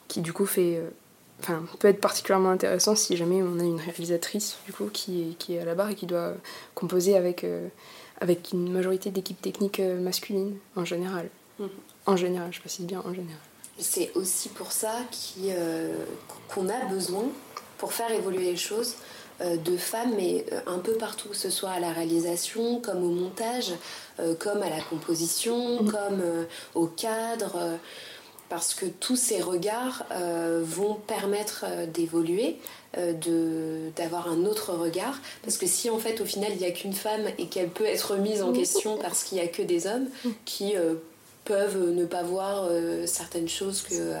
qui, du coup, fait. Euh, enfin, peut être particulièrement intéressant si jamais on a une réalisatrice, du coup, qui est, qui est à la barre et qui doit composer avec, euh, avec une majorité d'équipes techniques masculines, en général. Mhm. En général, je précise bien en général c'est aussi pour ça euh, qu'on a besoin, pour faire évoluer les choses, euh, de femmes, mais euh, un peu partout, que ce soit à la réalisation, comme au montage, comme à la composition, mm. comme au cadre, parce que tous ces regards vont permettre d'évoluer, d'avoir un autre regard, parce que si en fait au final il n'y a qu'une femme et qu'elle peut être mise en question parce qu'il n'y a que des hommes mm. qui peuvent ne pas voir euh, certaines choses que euh,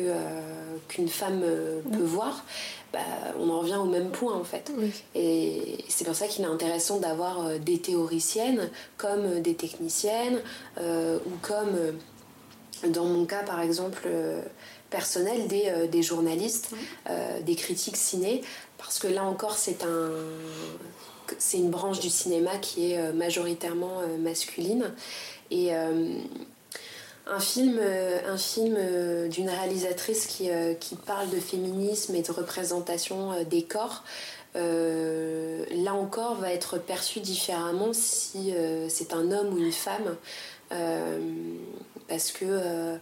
euh, qu'une femme peut voir, bah, on en revient au même point en fait. Et c'est pour ça qu'il est intéressant d'avoir des théoriciennes comme des techniciennes ou comme, dans mon cas par exemple personnel, des, des journalistes, des critiques ciné, parce que là encore c'est un c'est une branche du cinéma qui est majoritairement masculine et euh, un film, euh, un film euh, d'une réalisatrice qui, qui, parle de féminisme et de représentation des corps, là encore, va être perçu différemment si c'est un homme ou une femme. parce que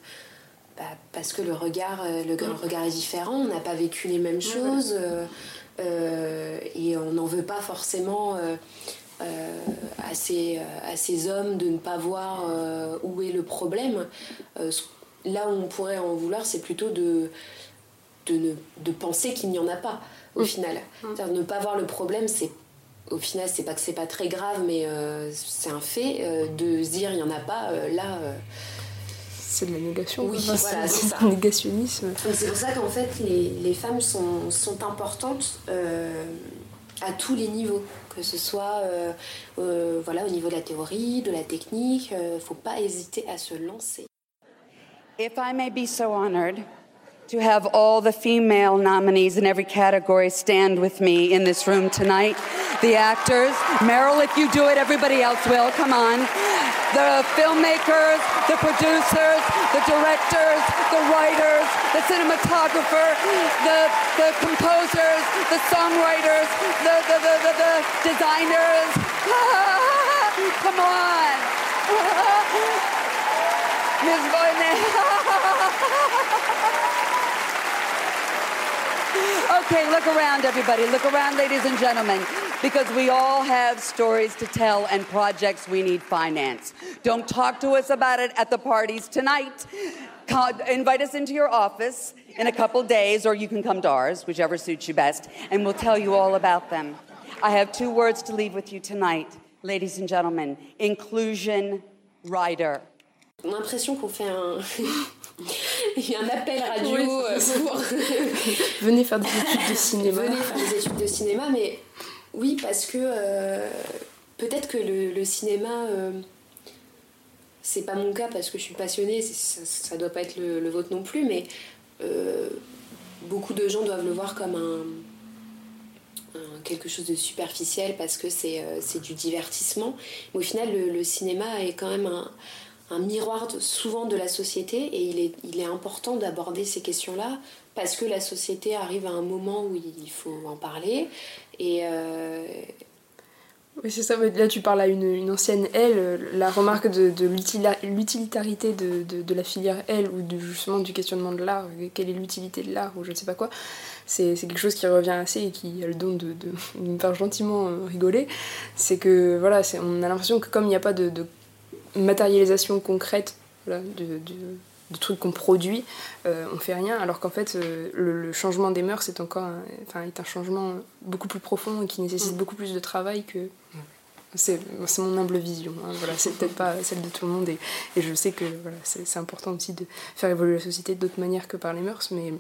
bah, parce que le regard, le, regard est différent, on n'a pas vécu les mêmes choses et on n'en veut pas forcément. À, ces, à, ces, hommes de ne pas voir où est le problème. là où on pourrait en vouloir, c'est plutôt de, de, de penser qu'il n'y en a pas au final. Ne pas voir le problème, c'est au final, c'est pas que c'est pas très grave, mais euh, c'est un fait. Euh, de se dire il y en a pas, euh, là. c'est de la négation. Oui, voilà, c'est ça. négationnisme. C'est pour ça qu'en fait, les, les, femmes sont, sont importantes à tous les niveaux. Que ce soit euh, euh, voilà, au niveau de la théorie, de la technique, il faut pas hésiter à se lancer. If I may be so honored. to have all the female nominees in every category stand with me in this room tonight. The actors, Meryl, if you do it, everybody else will. Come on. The filmmakers, the producers, the directors, the writers, the cinematographer, the, the composers, the songwriters, the, the, the, the, the designers. Come on. Ms. Boyne. Okay, look around, everybody. Look around, ladies and gentlemen, because we all have stories to tell and projects we need finance. Don't talk to us about it at the parties tonight. invite us into your office in a couple days, or you can come to ours, whichever suits you best, and we'll tell you all about them. I have two words to leave with you tonight, ladies and gentlemen inclusion rider. L'impression qu'on fait un. Il y a un appel radio euh, pour. Venez faire des études de cinéma. Venez faire des études de cinéma, mais oui, parce que euh, peut-être que le, cinéma. Euh, c'est pas mon cas parce que je suis passionnée, ça, ça doit pas être le, vôtre non plus, mais beaucoup de gens doivent le voir comme un, quelque chose de superficiel parce que c'est du divertissement. Mais au final, le cinéma est quand même un, un miroir souvent de la société et il est, il est important d'aborder ces questions-là parce que la société arrive à un moment où il faut en parler et euh, oui c'est ça là tu parles à une, une ancienne L la remarque de, de l'utilitarité de, de, de, la filière L ou justement du questionnement de l'art quelle est l'utilité de l'art ou je ne sais pas quoi c'est quelque chose qui revient assez et qui a le don de, de, me faire gentiment euh, rigoler. C'est que voilà on a l'impression que comme il n'y a pas de matérialisation concrète voilà, de, de, trucs qu'on produit, euh, on fait rien, alors qu'en fait, euh, le, changement des mœurs est encore un, enfin, est un changement beaucoup plus profond et qui nécessite mm. beaucoup plus de travail que. C'est mon humble vision, hein, voilà, c'est peut-être pas celle de tout le monde et, et je sais que voilà, c'est important aussi de faire évoluer la société d'autres manières que par les mœurs, mais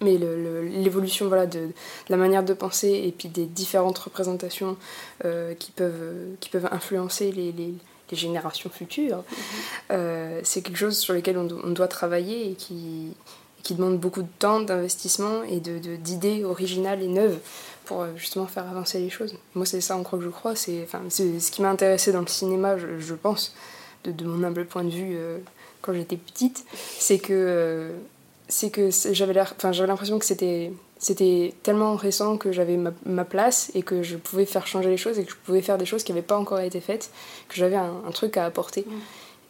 mais l'évolution voilà, de, la manière de penser et puis des différentes représentations euh, qui, peuvent, qui peuvent influencer les, les, les générations futures, euh, c'est quelque chose sur lequel on, doit travailler et qui, demande beaucoup de temps, d'investissement et d'idées de, originales et neuves pour euh, justement faire avancer les choses. Moi, c'est ça en quoi que je crois. C'est ce qui m'a intéressé dans le cinéma, je, pense, de, mon humble point de vue euh, quand j'étais petite, c'est que, c'est que j'avais l'impression que c'était c'était tellement récent que j'avais ma, place et que je pouvais faire changer les choses et que je pouvais faire des choses qui n'avaient pas encore été faites, que j'avais un, truc à apporter.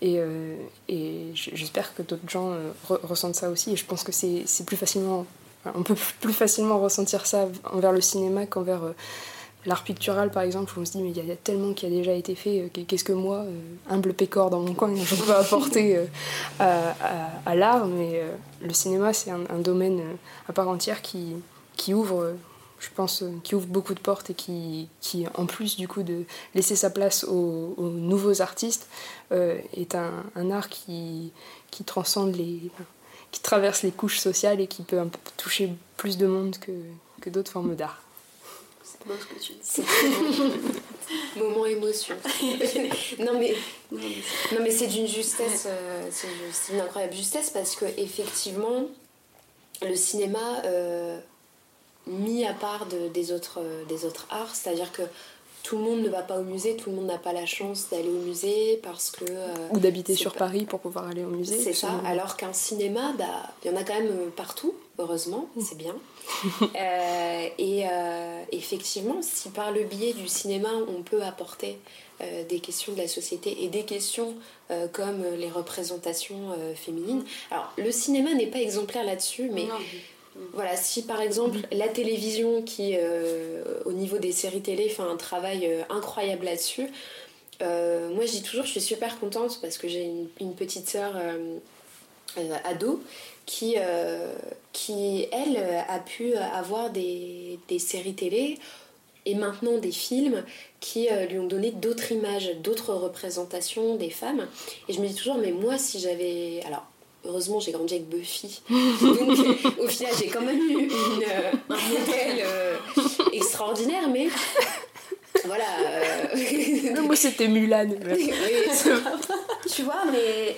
Et, euh, et j'espère que d'autres gens euh, ressentent ça aussi. Et je pense que c'est plus facilement. on peut plus facilement ressentir ça envers le cinéma qu'envers euh, l'art pictural, par exemple, on se dit, mais il y, a tellement qui a déjà été fait, qu'est-ce que moi, humble pécor dans mon coin, je peux apporter à, à, l'art. Mais le cinéma, c'est un, domaine à part entière qui, qui ouvre je pense, qui ouvre beaucoup de portes et qui, qui en plus du coup de laisser sa place aux, nouveaux artistes, euh, est un, art qui, qui transcende les. qui traverse les couches sociales et qui peut toucher plus de monde que, que d'autres formes d'art. C'est beau ce que tu dis. Moment émotion. non mais, non mais c'est d'une justesse, euh, c'est une incroyable justesse parce que effectivement, le cinéma. Euh, mis à part des, autres, euh, des autres arts, c'est-à-dire que tout le monde ne va pas au musée, tout le monde n'a pas la chance d'aller au musée parce que... Euh, Ou d'habiter sur Paris pour pouvoir aller au musée. C'est ça, alors qu'un cinéma, bah, il y en a quand même partout. heureusement, c'est bien. Euh, et euh, effectivement, si par le biais du cinéma, on peut apporter euh, des questions de la société et des questions comme les représentations féminines. Alors, le cinéma n'est pas exemplaire là-dessus, mais voilà, si par exemple la télévision, qui au niveau des séries télé fait un travail incroyable là-dessus, moi je dis toujours, je suis super contente parce que j'ai une, petite sœur ado qui, euh, qui, elle, a pu avoir des, des, séries télé et maintenant des films qui euh, lui ont donné d'autres images, d'autres représentations des femmes. Et je me dis toujours, mais moi, si j'avais... Alors, heureusement, j'ai grandi avec Buffy. Donc, au final, j'ai quand même eu une, euh, un modèle extraordinaire, mais voilà. Moi, c'était Mulan. tu vois, mais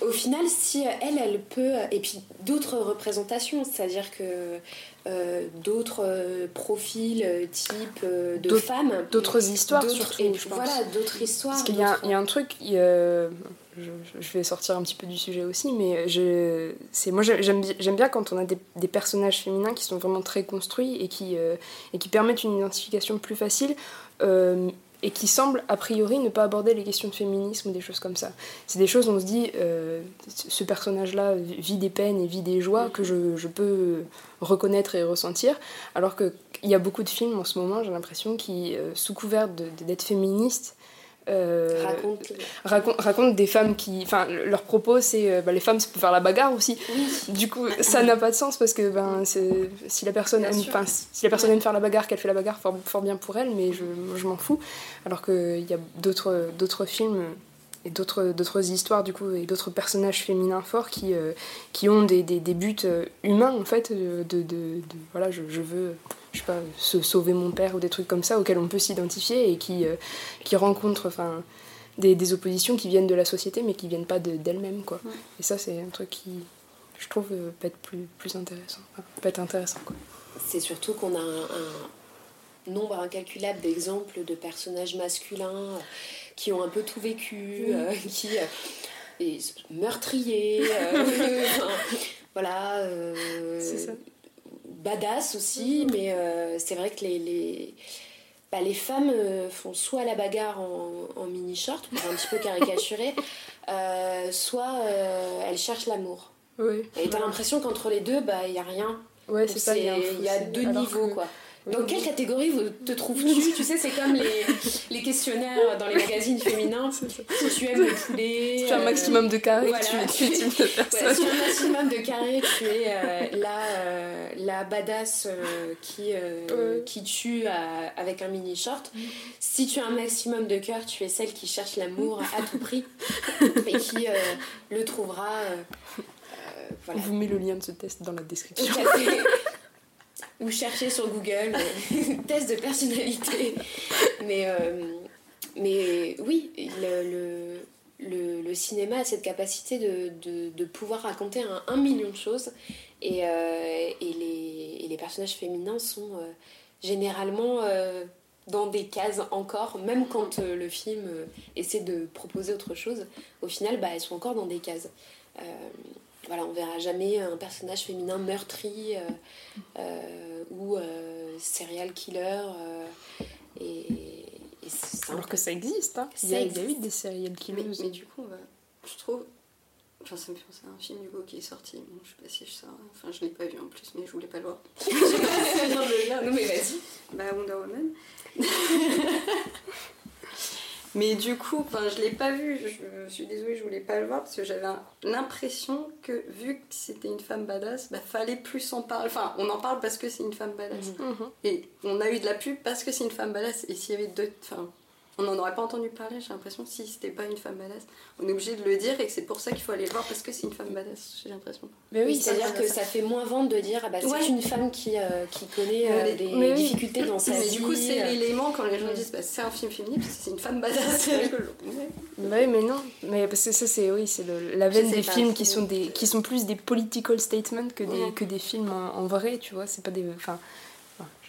au final, si elle, elle peut, et puis d'autres représentations, c'est-à-dire que euh, d'autres euh, profils, euh, types de femmes, d'autres histoires, surtout, je Voilà, d'autres histoires. Parce qu'il y, a un truc, je, vais sortir un petit peu du sujet aussi, mais je, c'est moi j'aime bien quand on a des, des, personnages féminins qui sont vraiment très construits et qui, et qui permettent une identification plus facile et qui semble a priori ne pas aborder les questions de féminisme ou des choses comme ça. C'est des choses où on se dit, euh, ce personnage-là vit des peines et vit des joies que je, peux reconnaître et ressentir, alors qu'il y a beaucoup de films en ce moment, j'ai l'impression, qui, euh, sous couvert d'être féministes, euh, raconte, raconte, des femmes qui. Enfin, leur propos, c'est euh, bah, les femmes, ça peut faire la bagarre aussi. Du coup, ça n'a pas de sens parce que ben, si la personne aime, si la personne aime faire la bagarre, qu'elle fait la bagarre, fort, fort bien pour elle, mais je, je m'en fous. Alors qu'il y a d'autres films et d'autres histoires du coup et d'autres personnages féminins forts qui, euh, qui ont des, des, des, buts humains en fait de, de, de voilà je, je, veux je sais pas, se sauver mon père ou des trucs comme ça auxquels on peut s'identifier et qui, euh, qui rencontrent enfin, des, des, oppositions qui viennent de la société mais qui viennent pas d'elles-mêmes. quoi. Et ça, c'est un truc qui, je trouve, euh, peut être plus, plus intéressant. peut être intéressant. quoi. C'est surtout qu'on a un, nombre incalculable d'exemples de personnages masculins euh, qui ont un peu tout vécu, qui et meurtriers, voilà. c'est ça badass aussi, mhm. mais euh, c'est vrai que les, les, bah, les femmes euh, font soit la bagarre en, mini-short, pour un petit peu caricaturer, euh, soit elles cherchent l'amour. Et t'as l'impression qu'entre les deux, bah, il n'y a rien. Ouais, c'est ça. Il y, a deux niveaux, quoi. Dans quelle catégorie te trouves-tu? Tu sais, c'est comme les, les, questionnaires dans les magazines féminins. Si tu aimes le poulet. Si tu as un maximum de carré, tu, es tu, tu, si tu as un maximum de carré, tu es euh, la, euh, la badass euh, qui, qui tue avec un mini short. Si tu as un maximum de cœur, tu es celle qui cherche l'amour à tout prix et qui le trouvera. Voilà. On vous met le lien de ce test dans la description ou chercher sur Google euh, test de personnalité. Mais, euh, mais oui, le, le, le, cinéma a cette capacité de, de, de pouvoir raconter un, million de choses et, euh, et, les, et, les, personnages féminins sont généralement dans des cases encore, même quand le film essaie de proposer autre chose, au final, bah, elles sont encore dans des cases voilà, on verra jamais un personnage féminin meurtri euh, euh, ou euh, serial killer. et, Alors que ça existe, hein. il, y a, il, y a, eu des serial killers. Mais, mais, du coup, je trouve. Enfin, ça me fait penser à un film du coup qui est sorti. Bon, je sais pas si je sais. Enfin, je l'ai pas vu en plus, mais je voulais pas le voir. non, mais vas-y. Bah, Wonder Woman. Mais du coup, je l'ai pas vu. Je, suis désolée, je voulais pas le voir parce que j'avais l'impression que vu que c'était une femme badass, bah fallait plus en parler. Enfin, on en parle parce que c'est une femme badass. Mhm. Et on a eu de la pub parce que c'est une femme badass. Et s'il y avait d'autres, enfin, on n'en aurait pas entendu parler, j'ai l'impression, si c'était pas une femme badass. On est obligé de le dire et que c'est pour ça qu'il faut aller le voir parce que c'est une femme badass, j'ai l'impression. Mais oui, c'est-à-dire que ça fait moins vente de dire ah bah, c'est une femme qui, euh, qui connaît euh, des difficultés dans sa mais vie. du coup, c'est euh. l'élément quand les gens disent bah, c'est un film féminin parce que c'est une femme badass. bah oui, mais non, mais parce que ça, c'est oui, c'est la veine des films qui sont, des, qui sont plus des political statements que des, que des films en, en vrai, tu vois. C'est pas des. Enfin,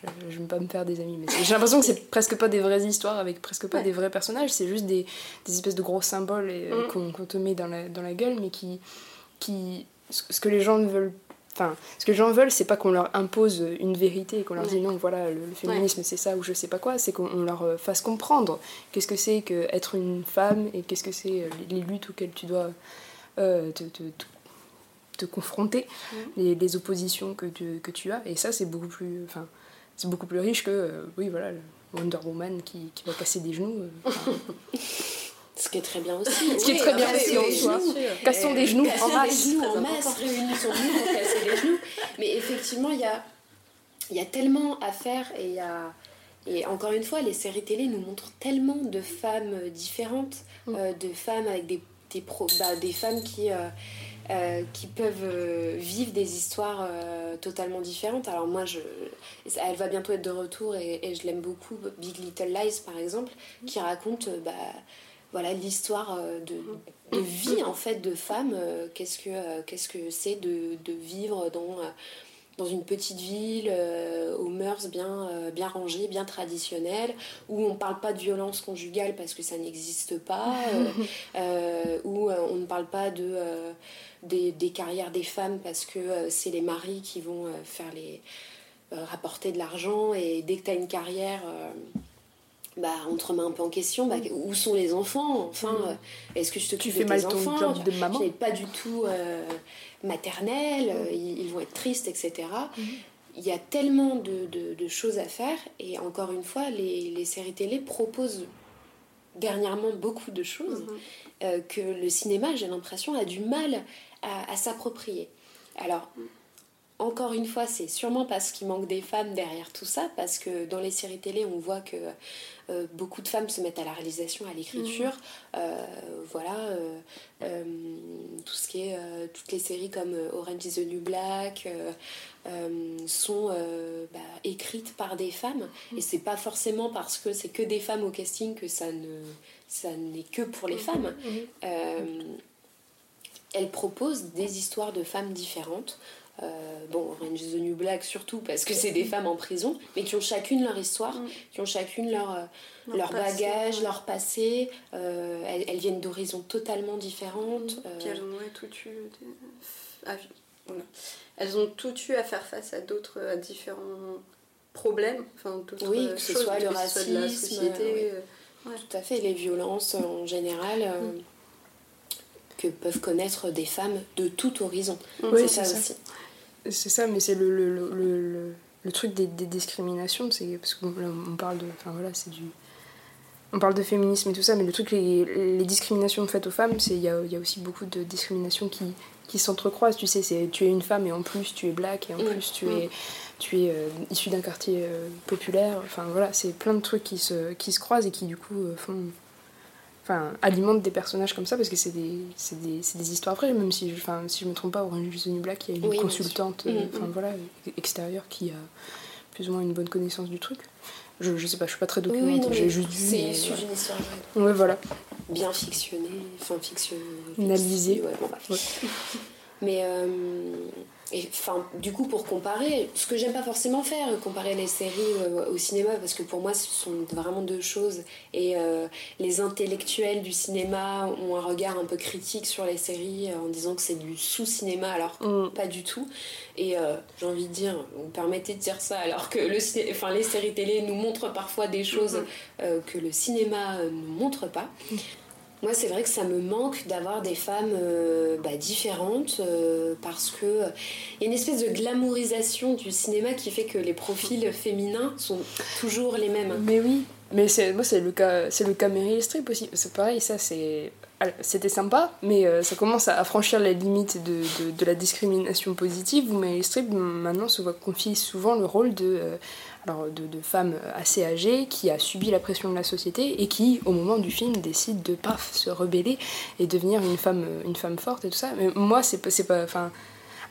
je, je vais pas me faire des amis, mais j'ai l'impression que c'est presque pas des vraies histoires avec presque pas des vrais personnages, c'est juste des, des, espèces de gros symboles euh, mm. qu'on te met dans la, dans la gueule, mais qui, qui. Ce que les gens ne veulent Enfin, ce que les gens veulent, c'est pas qu'on leur impose une vérité, qu'on leur dise non, voilà, le, féminisme c'est ça ou je sais pas quoi, c'est qu'on leur euh, fasse comprendre qu'est-ce que c'est qu'être une femme et qu'est-ce que c'est euh, les, luttes auxquelles tu dois euh, te, te, te, confronter, les, les, oppositions que tu, que tu as. Et ça, c'est beaucoup plus. Enfin, c'est beaucoup plus riche que, oui, voilà, Wonder Woman qui, qui va casser des genoux. Ce qui est très bien aussi. Ce qui est très bien aussi en soi. Cassons des genoux en masse. Des genoux en masse, réunissons nous pour casser des genoux. Mais effectivement, il y a, y a tellement à faire et il y a... Et encore une fois, les séries télé nous montrent tellement de femmes différentes, mm. euh, de femmes avec des, des, pro, bah, des femmes qui, euh, euh, qui peuvent vivre des histoires totalement différentes. Alors moi, je, elle va bientôt être de retour et, je l'aime beaucoup, Big Little Lies par exemple, qui raconte... Bah, voilà l'histoire euh, de, vie en fait de femme euh, qu'est-ce que euh, qu'est-ce que c'est de, vivre dans dans une petite ville aux mœurs bien, bien rangées, bien traditionnelles, où on ne parle pas de violence conjugale parce que ça n'existe pas, où on ne parle pas de, des, des, carrières des femmes parce que c'est les maris qui vont faire les, rapporter de l'argent. Et dès que tu as une carrière bah, on te remet un peu en question, bah, où sont les enfants? Enfin, mm. euh, est-ce que je te tu fais de mal ton enfants? job de maman. Je pas du tout euh, maternelle, euh, ils, vont être tristes, etc. Mm. Il y a tellement de, choses à faire, et encore une fois, les, séries télé proposent dernièrement beaucoup de choses mm-hmm. que le cinéma, j'ai l'impression, a du mal à, à s'approprier. Alors, mm encore une fois, c'est sûrement parce qu'il manque des femmes derrière tout ça, parce que dans les séries télé, on voit que euh, beaucoup de femmes se mettent à la réalisation, à l'écriture. Mhm. Euh, voilà, euh, tout ce qui est, toutes les séries comme Orange is the New Black sont bah, écrites par des femmes. Mhm. Et c'est pas forcément parce que c'est que des femmes au casting que ça ne ça n'est que pour les mhm. femmes. elles proposent des histoires de femmes différentes. Euh, bon, Orange is the New Black surtout parce que c'est des femmes en prison, mais qui ont chacune leur histoire, mm. qui ont chacune leur, euh, leur, bagage, leur passé. Euh, elles, viennent d'horizons totalement différentes. Mm. elles ont tout eu. Elles ont tout eu à faire face à d'autres, à différents problèmes, enfin oui, que ce soit le racisme, de la société. Tout à fait, les violences en général. Mm. que peuvent connaître des femmes de tout horizon. c'est ça, aussi. C'est ça, mais c'est le, le, le, le, truc des, des discriminations, c'est parce qu'on on parle de, enfin voilà, c'est du, on parle de féminisme et tout ça, mais le truc, les, les discriminations faites aux femmes, c'est il y a, y a, aussi beaucoup de discriminations qui, qui s'entrecroisent. Tu sais, c'est tu es une femme et en plus tu es black et en mm. plus tu es, tu es euh, issu d'un quartier euh, populaire. Enfin voilà, c'est plein de trucs qui se, qui se croisent et qui du coup euh, font enfin, alimente des personnages comme ça parce que c'est des, des, des, histoires vraies, même si je, enfin, si je me trompe pas, Orange is the New Black, il y a une consultante euh, mm, enfin, mm. voilà, extérieure qui a plus ou moins une bonne connaissance du truc. Je, je sais pas, je suis pas très documentée, j'ai juste. C'est issu d'une histoire vraie. Ouais, voilà. Bien fictionné, enfin fictionné. Analysé. Ouais, bon, bah. Mais. Euh, et enfin, du coup, pour comparer, ce que j'aime pas forcément faire, comparer les séries euh, au cinéma, parce que pour moi, ce sont vraiment deux choses. Et euh, les intellectuels du cinéma ont un regard un peu critique sur les séries euh, en disant que c'est du sous-cinéma, alors mm. pas du tout. Et j'ai envie de dire, vous permettez de dire ça, alors que le, enfin, les séries télé nous montrent parfois des choses mm-hmm. que le cinéma ne montre pas. Moi, c'est vrai que ça me manque d'avoir des femmes euh, bah, différentes euh, parce que il y a une espèce de glamourisation du cinéma qui fait que les profils féminins sont toujours les mêmes. Mais oui, mais c'est moi c'est le cas c'est le cas Meryl aussi. C'est pareil, ça c'est c'était sympa, mais euh, ça commence à franchir la limite de, de, de, la discrimination positive où Meryl Streep maintenant se voit confier souvent le rôle de alors de, de, femme assez âgée qui a subi la pression de la société et qui, au moment du film, décide de paf se rebeller et devenir une femme, une femme forte et tout ça. Mais moi, c'est pas, enfin,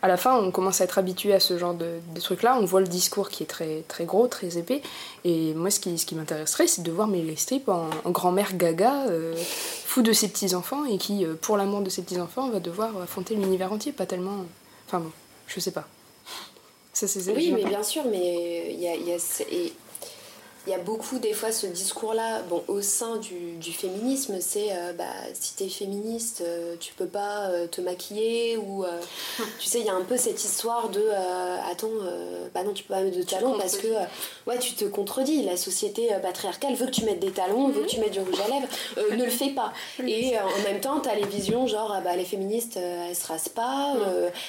à la fin, on commence à être habitué à ce genre de, de trucs-là. On voit le discours qui est très, très gros, très épais. Et moi, ce qui, ce qui m'intéresserait, c'est de voir Meryl Streep en, grand-mère gaga, euh, fou de ses petits-enfants, et qui, euh, pour l'amour de ses petits-enfants, va devoir affronter l'univers entier. Pas tellement... Enfin bon, je sais pas oui, mais bien sûr, mais il y a, y a et il y a beaucoup des fois ce discours-là, bon, au sein du, du féminisme, c'est euh, bah, si t'es féministe, euh, tu peux pas euh, te maquiller ou tu sais, il y a un peu cette histoire de attends, bah non, tu peux pas mettre de talons parce que ouais, tu te contredis. La société patriarcale veut que tu mettes des talons, veut que tu mettes du rouge à lèvres, ne le fais pas. Et en même temps, t'as les visions genre ah, bah, les féministes elles se rasent pas,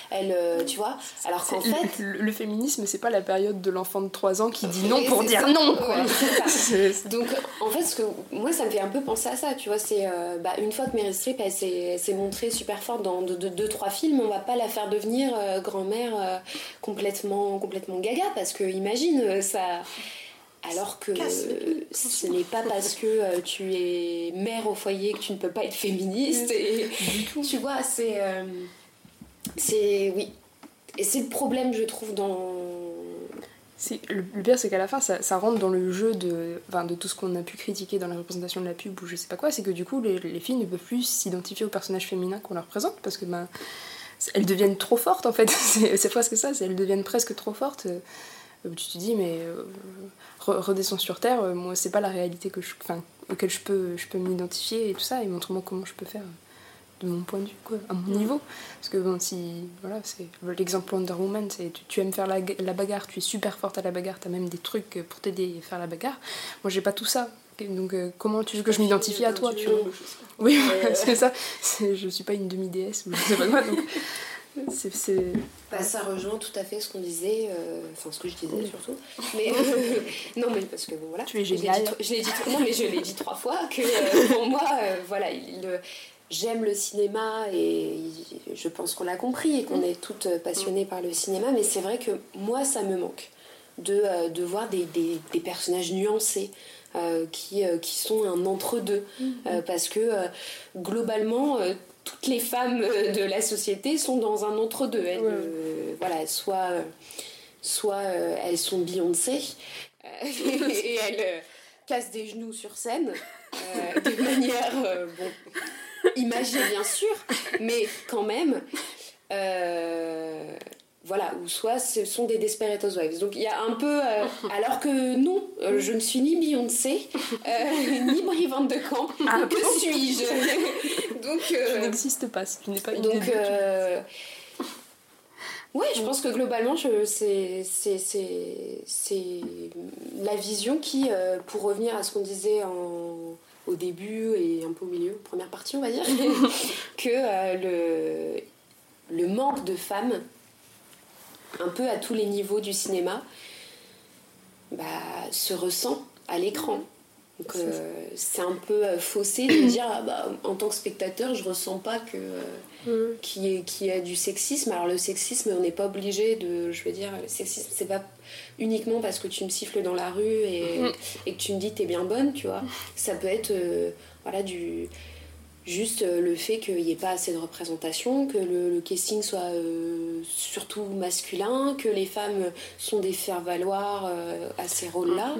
elles, tu vois. Alors qu'en fait. Le, le féminisme, c'est pas la période de l'enfant de 3 ans qui dit non pour dire non, quoi. Donc, en fait, ce que, moi, ça me fait un peu penser à ça, tu vois. C'est euh, bah, une fois que Meryl Streep s'est montrée super forte dans deux, deux, trois films, on va pas la faire devenir euh, grand-mère euh, complètement, complètement gaga, parce que imagine, ça. Alors que ce n'est pas parce que tu es mère au foyer que tu ne peux pas être féministe. Et, tu vois, c'est. c'est. Oui. Et c'est le problème, je trouve, dans le, le pire, c'est qu'à la fin, ça, rentre dans le jeu de, de tout ce qu'on a pu critiquer dans la représentation de la pub ou je sais pas quoi, c'est que du coup, les, les, filles ne peuvent plus s'identifier aux personnages féminins qu'on leur présente parce que ben, elles deviennent trop fortes en fait. c'est presque ça, elles deviennent presque trop fortes. Euh, tu te dis, mais euh, redescends sur Terre, euh, moi, c'est pas la réalité que je, auquel je peux, je peux m'identifier et tout ça, et montre-moi comment je peux faire de mon point de vue, quoi, à mon niveau. Parce que bon, si, voilà, c'est l'exemple Wonder Woman, c'est tu, aimes faire la, la, bagarre, tu es super forte à la bagarre, t'as même des trucs pour t'aider à faire la bagarre. Moi, j'ai pas tout ça. Donc, euh, comment tu veux que je m'identifie à toi, tu vois? Oui, c'est ça. Je suis pas une demi-déesse ou je sais pas quoi, donc. C'est, bah, ça rejoint tout à fait ce qu'on disait, euh, enfin ce que je disais surtout. Mais non, mais parce que bon, voilà. Tu es génial. Je l'ai dit, non, mais je l'ai dit trois fois que euh, pour moi, voilà, il, j'aime le cinéma et je pense qu'on l'a compris et qu'on est toutes passionnées par le cinéma, mais c'est vrai que moi, ça me manque de, euh, de voir des, des, des, personnages nuancés. Euh, qui, euh, qui sont un entre-deux. Mm-hmm. parce que globalement, toutes les femmes de la société sont dans un entre-deux. voilà, soit, soit elles sont Beyoncé et elles cassent des genoux sur scène de manière bon, imagé bien sûr, mais quand même. Euh, voilà, ou soit ce sont des Desperate Housewives. Donc il y a un peu. Euh, alors que non, euh, je ne suis ni Beyoncé, ni Brie Van de Camp. Ah, que suis-je? Donc. je n'existe pas, tu n'es pas une Donc. Ouais, je pense que globalement, c'est la vision qui, pour revenir à ce qu'on disait en, au début et un peu au milieu, première partie on va dire, que euh, le, le manque de femmes, un peu à tous les niveaux du cinéma, bah, se ressent à l'écran. Donc euh, c'est un peu euh, faussé de dire ah, bah, en tant que spectateur je ressens pas que euh, mm. qu'il y, ait du sexisme. Alors le sexisme on n'est pas obligé de je veux dire le sexisme c'est pas uniquement parce que tu me siffles dans la rue et, mm. et que tu me dis t'es bien bonne tu vois. Ça peut être voilà du juste le fait qu'il n'y ait pas assez de représentation, que le, casting soit surtout masculin, que les femmes sont des faire-valoir à ces rôles-là.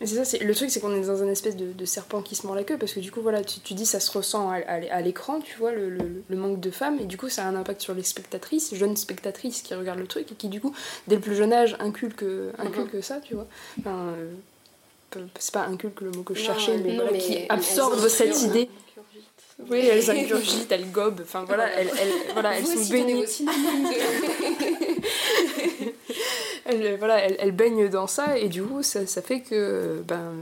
Mais c'est ça, le truc c'est qu'on est dans un espèce de, serpent qui se mord la queue parce que du coup voilà, tu, tu dis ça se ressent à, l'écran, tu vois, le, le, manque de femmes et du coup ça a un impact sur les spectatrices, jeunes spectatrices qui regardent le truc et qui du coup dès le plus jeune âge inculquent, inculquent ça, tu vois. Enfin, euh, c'est pas inculque le mot que je cherchais, mais, voilà, qui absorbe cette idée. Oui, elles ingurgitent, elles gobent, enfin voilà, elles, elles, voilà, elles sont baignées. elles, voilà, elles, elles, baignent dans ça et du coup ça, ça fait que ben,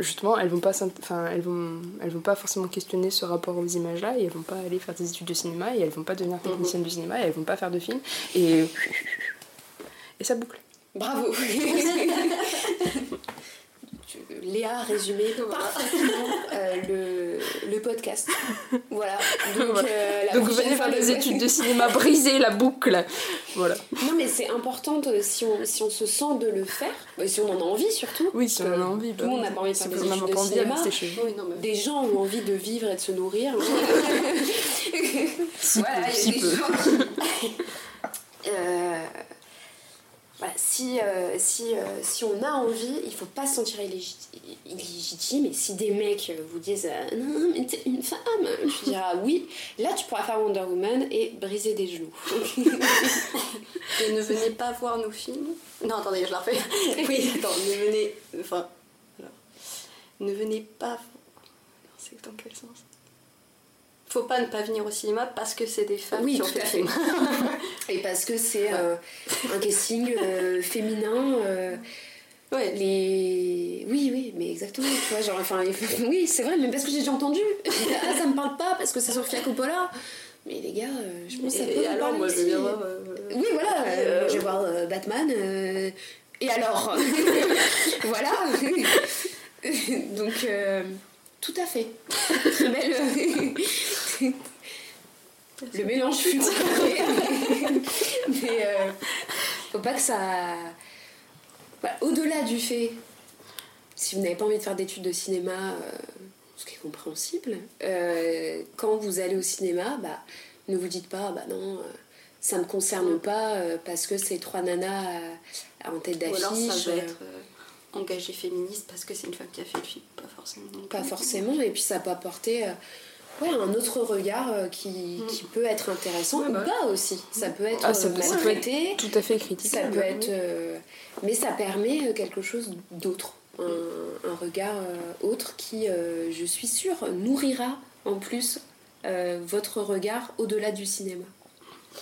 justement elles vont pas enfin elles vont elles vont pas forcément questionner ce rapport aux images là et elles vont pas aller faire des études de cinéma et elles vont pas devenir techniciennes du cinéma et elles vont pas faire de films et et ça boucle. Bravo Léa a résumé parfaitement euh, le, le, podcast. Voilà. Donc, euh, Donc vous venez faire des études de cinéma, briser la boucle. Voilà. Non, mais c'est important si, on, si on se sent de le faire, si on en a envie surtout. Oui, si on en a envie. Tout le monde n'a pas envie de faire des études de cinéma. Des gens ont envie de vivre et de se nourrir. si voilà, il y a des gens qui... euh, si, euh, si, euh, si on a envie, il faut pas se sentir illégitime. Et si des mecs vous disent euh, Non, mais t'es une femme, je dirais oui, là tu pourras faire Wonder Woman et briser des genoux. Et ne venez pas voir nos films. Non, attendez, je la refais. Oui, attends, ne venez. Enfin. alors. Ne venez pas. C'est dans quel sens? Faut pas ne pas venir au cinéma parce que c'est des femmes Oui, qui ont fait le film. Et parce que c'est euh, un casting euh, féminin. euh, Ouais. les... Oui, oui, mais exactement. Tu vois, genre, enfin, oui, c'est vrai, mais parce que j'ai déjà entendu. Ah, ça me parle pas parce que c'est Sofia Coppola. Mais les gars, je pense que ça peut Et, alors, parler moi, je aussi. vais bien voir. Oui, voilà, je vais voir Batman. et alors Voilà. Donc, tout à fait. Très belle. Le mélange fut. Mais euh, faut pas que ça. Voilà, Au-delà du fait, si vous n'avez pas envie de faire d'études de cinéma, euh, ce qui est compréhensible, euh, quand vous allez au cinéma, bah, ne vous dites pas, bah non, euh, ça me concerne pas parce que c'est trois nanas en tête d'affiche. Ça va euh, être euh, engagé féministe parce que c'est une femme qui a fait le film, pas forcément. Pas plus. forcément, et puis ça peut apporter euh, ouais, un autre regard euh, qui, qui peut être intéressant Ouais, ou bah pas aussi. Ça peut être Ah, ça euh, peut- mal ça peut être traité, Tout à fait critique. ça peut être. euh, mais ça permet euh, quelque chose d'autre, un, un regard euh, autre qui, euh, je suis sûre, nourrira en plus euh, votre regard au-delà du cinéma.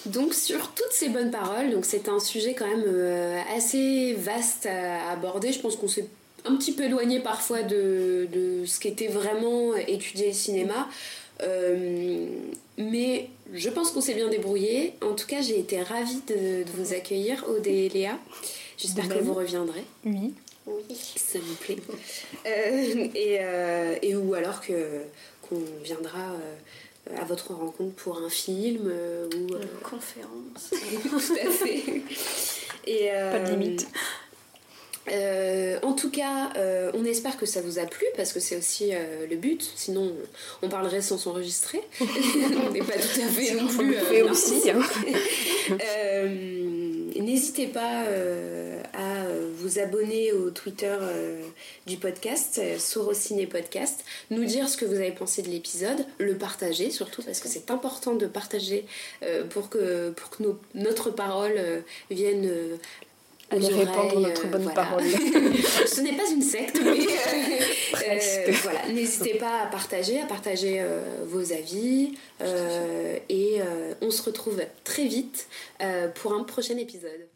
Donc sur toutes ces bonnes paroles, donc c'est un sujet quand même euh, assez vaste à aborder. Je pense qu'on s'est un petit peu éloigné parfois de, de ce qu'était vraiment étudier le cinéma. Euh, mais je pense qu'on s'est bien débrouillé. En tout cas, j'ai été ravie de, de vous accueillir, Aude et Léa. J'espère que vous reviendrez. Oui. Ça me plaît. Euh, et, euh, et ou alors que qu'on viendra euh, à votre rencontre pour un film euh, ou euh, Conférence. tout à fait. Et, Pas de euh, limite. euh, en tout cas, euh, on espère que ça vous a plu parce que c'est aussi euh, le but. Sinon, on parlerait sans s'enregistrer. on n'est pas tout à fait non On plus. euh, fait aussi. hein. N'hésitez pas euh, à euh, vous abonner au Twitter euh, du podcast, euh, Sorociné Podcast, nous dire ce que vous avez pensé de l'épisode, le partager surtout parce que c'est important de partager pour que, notre parole vienne répandre notre euh, bonne voilà. parole. Ce n'est pas une secte, mais euh, euh, voilà, n'hésitez pas à partager, à partager vos avis, et on se retrouve très vite pour un prochain épisode.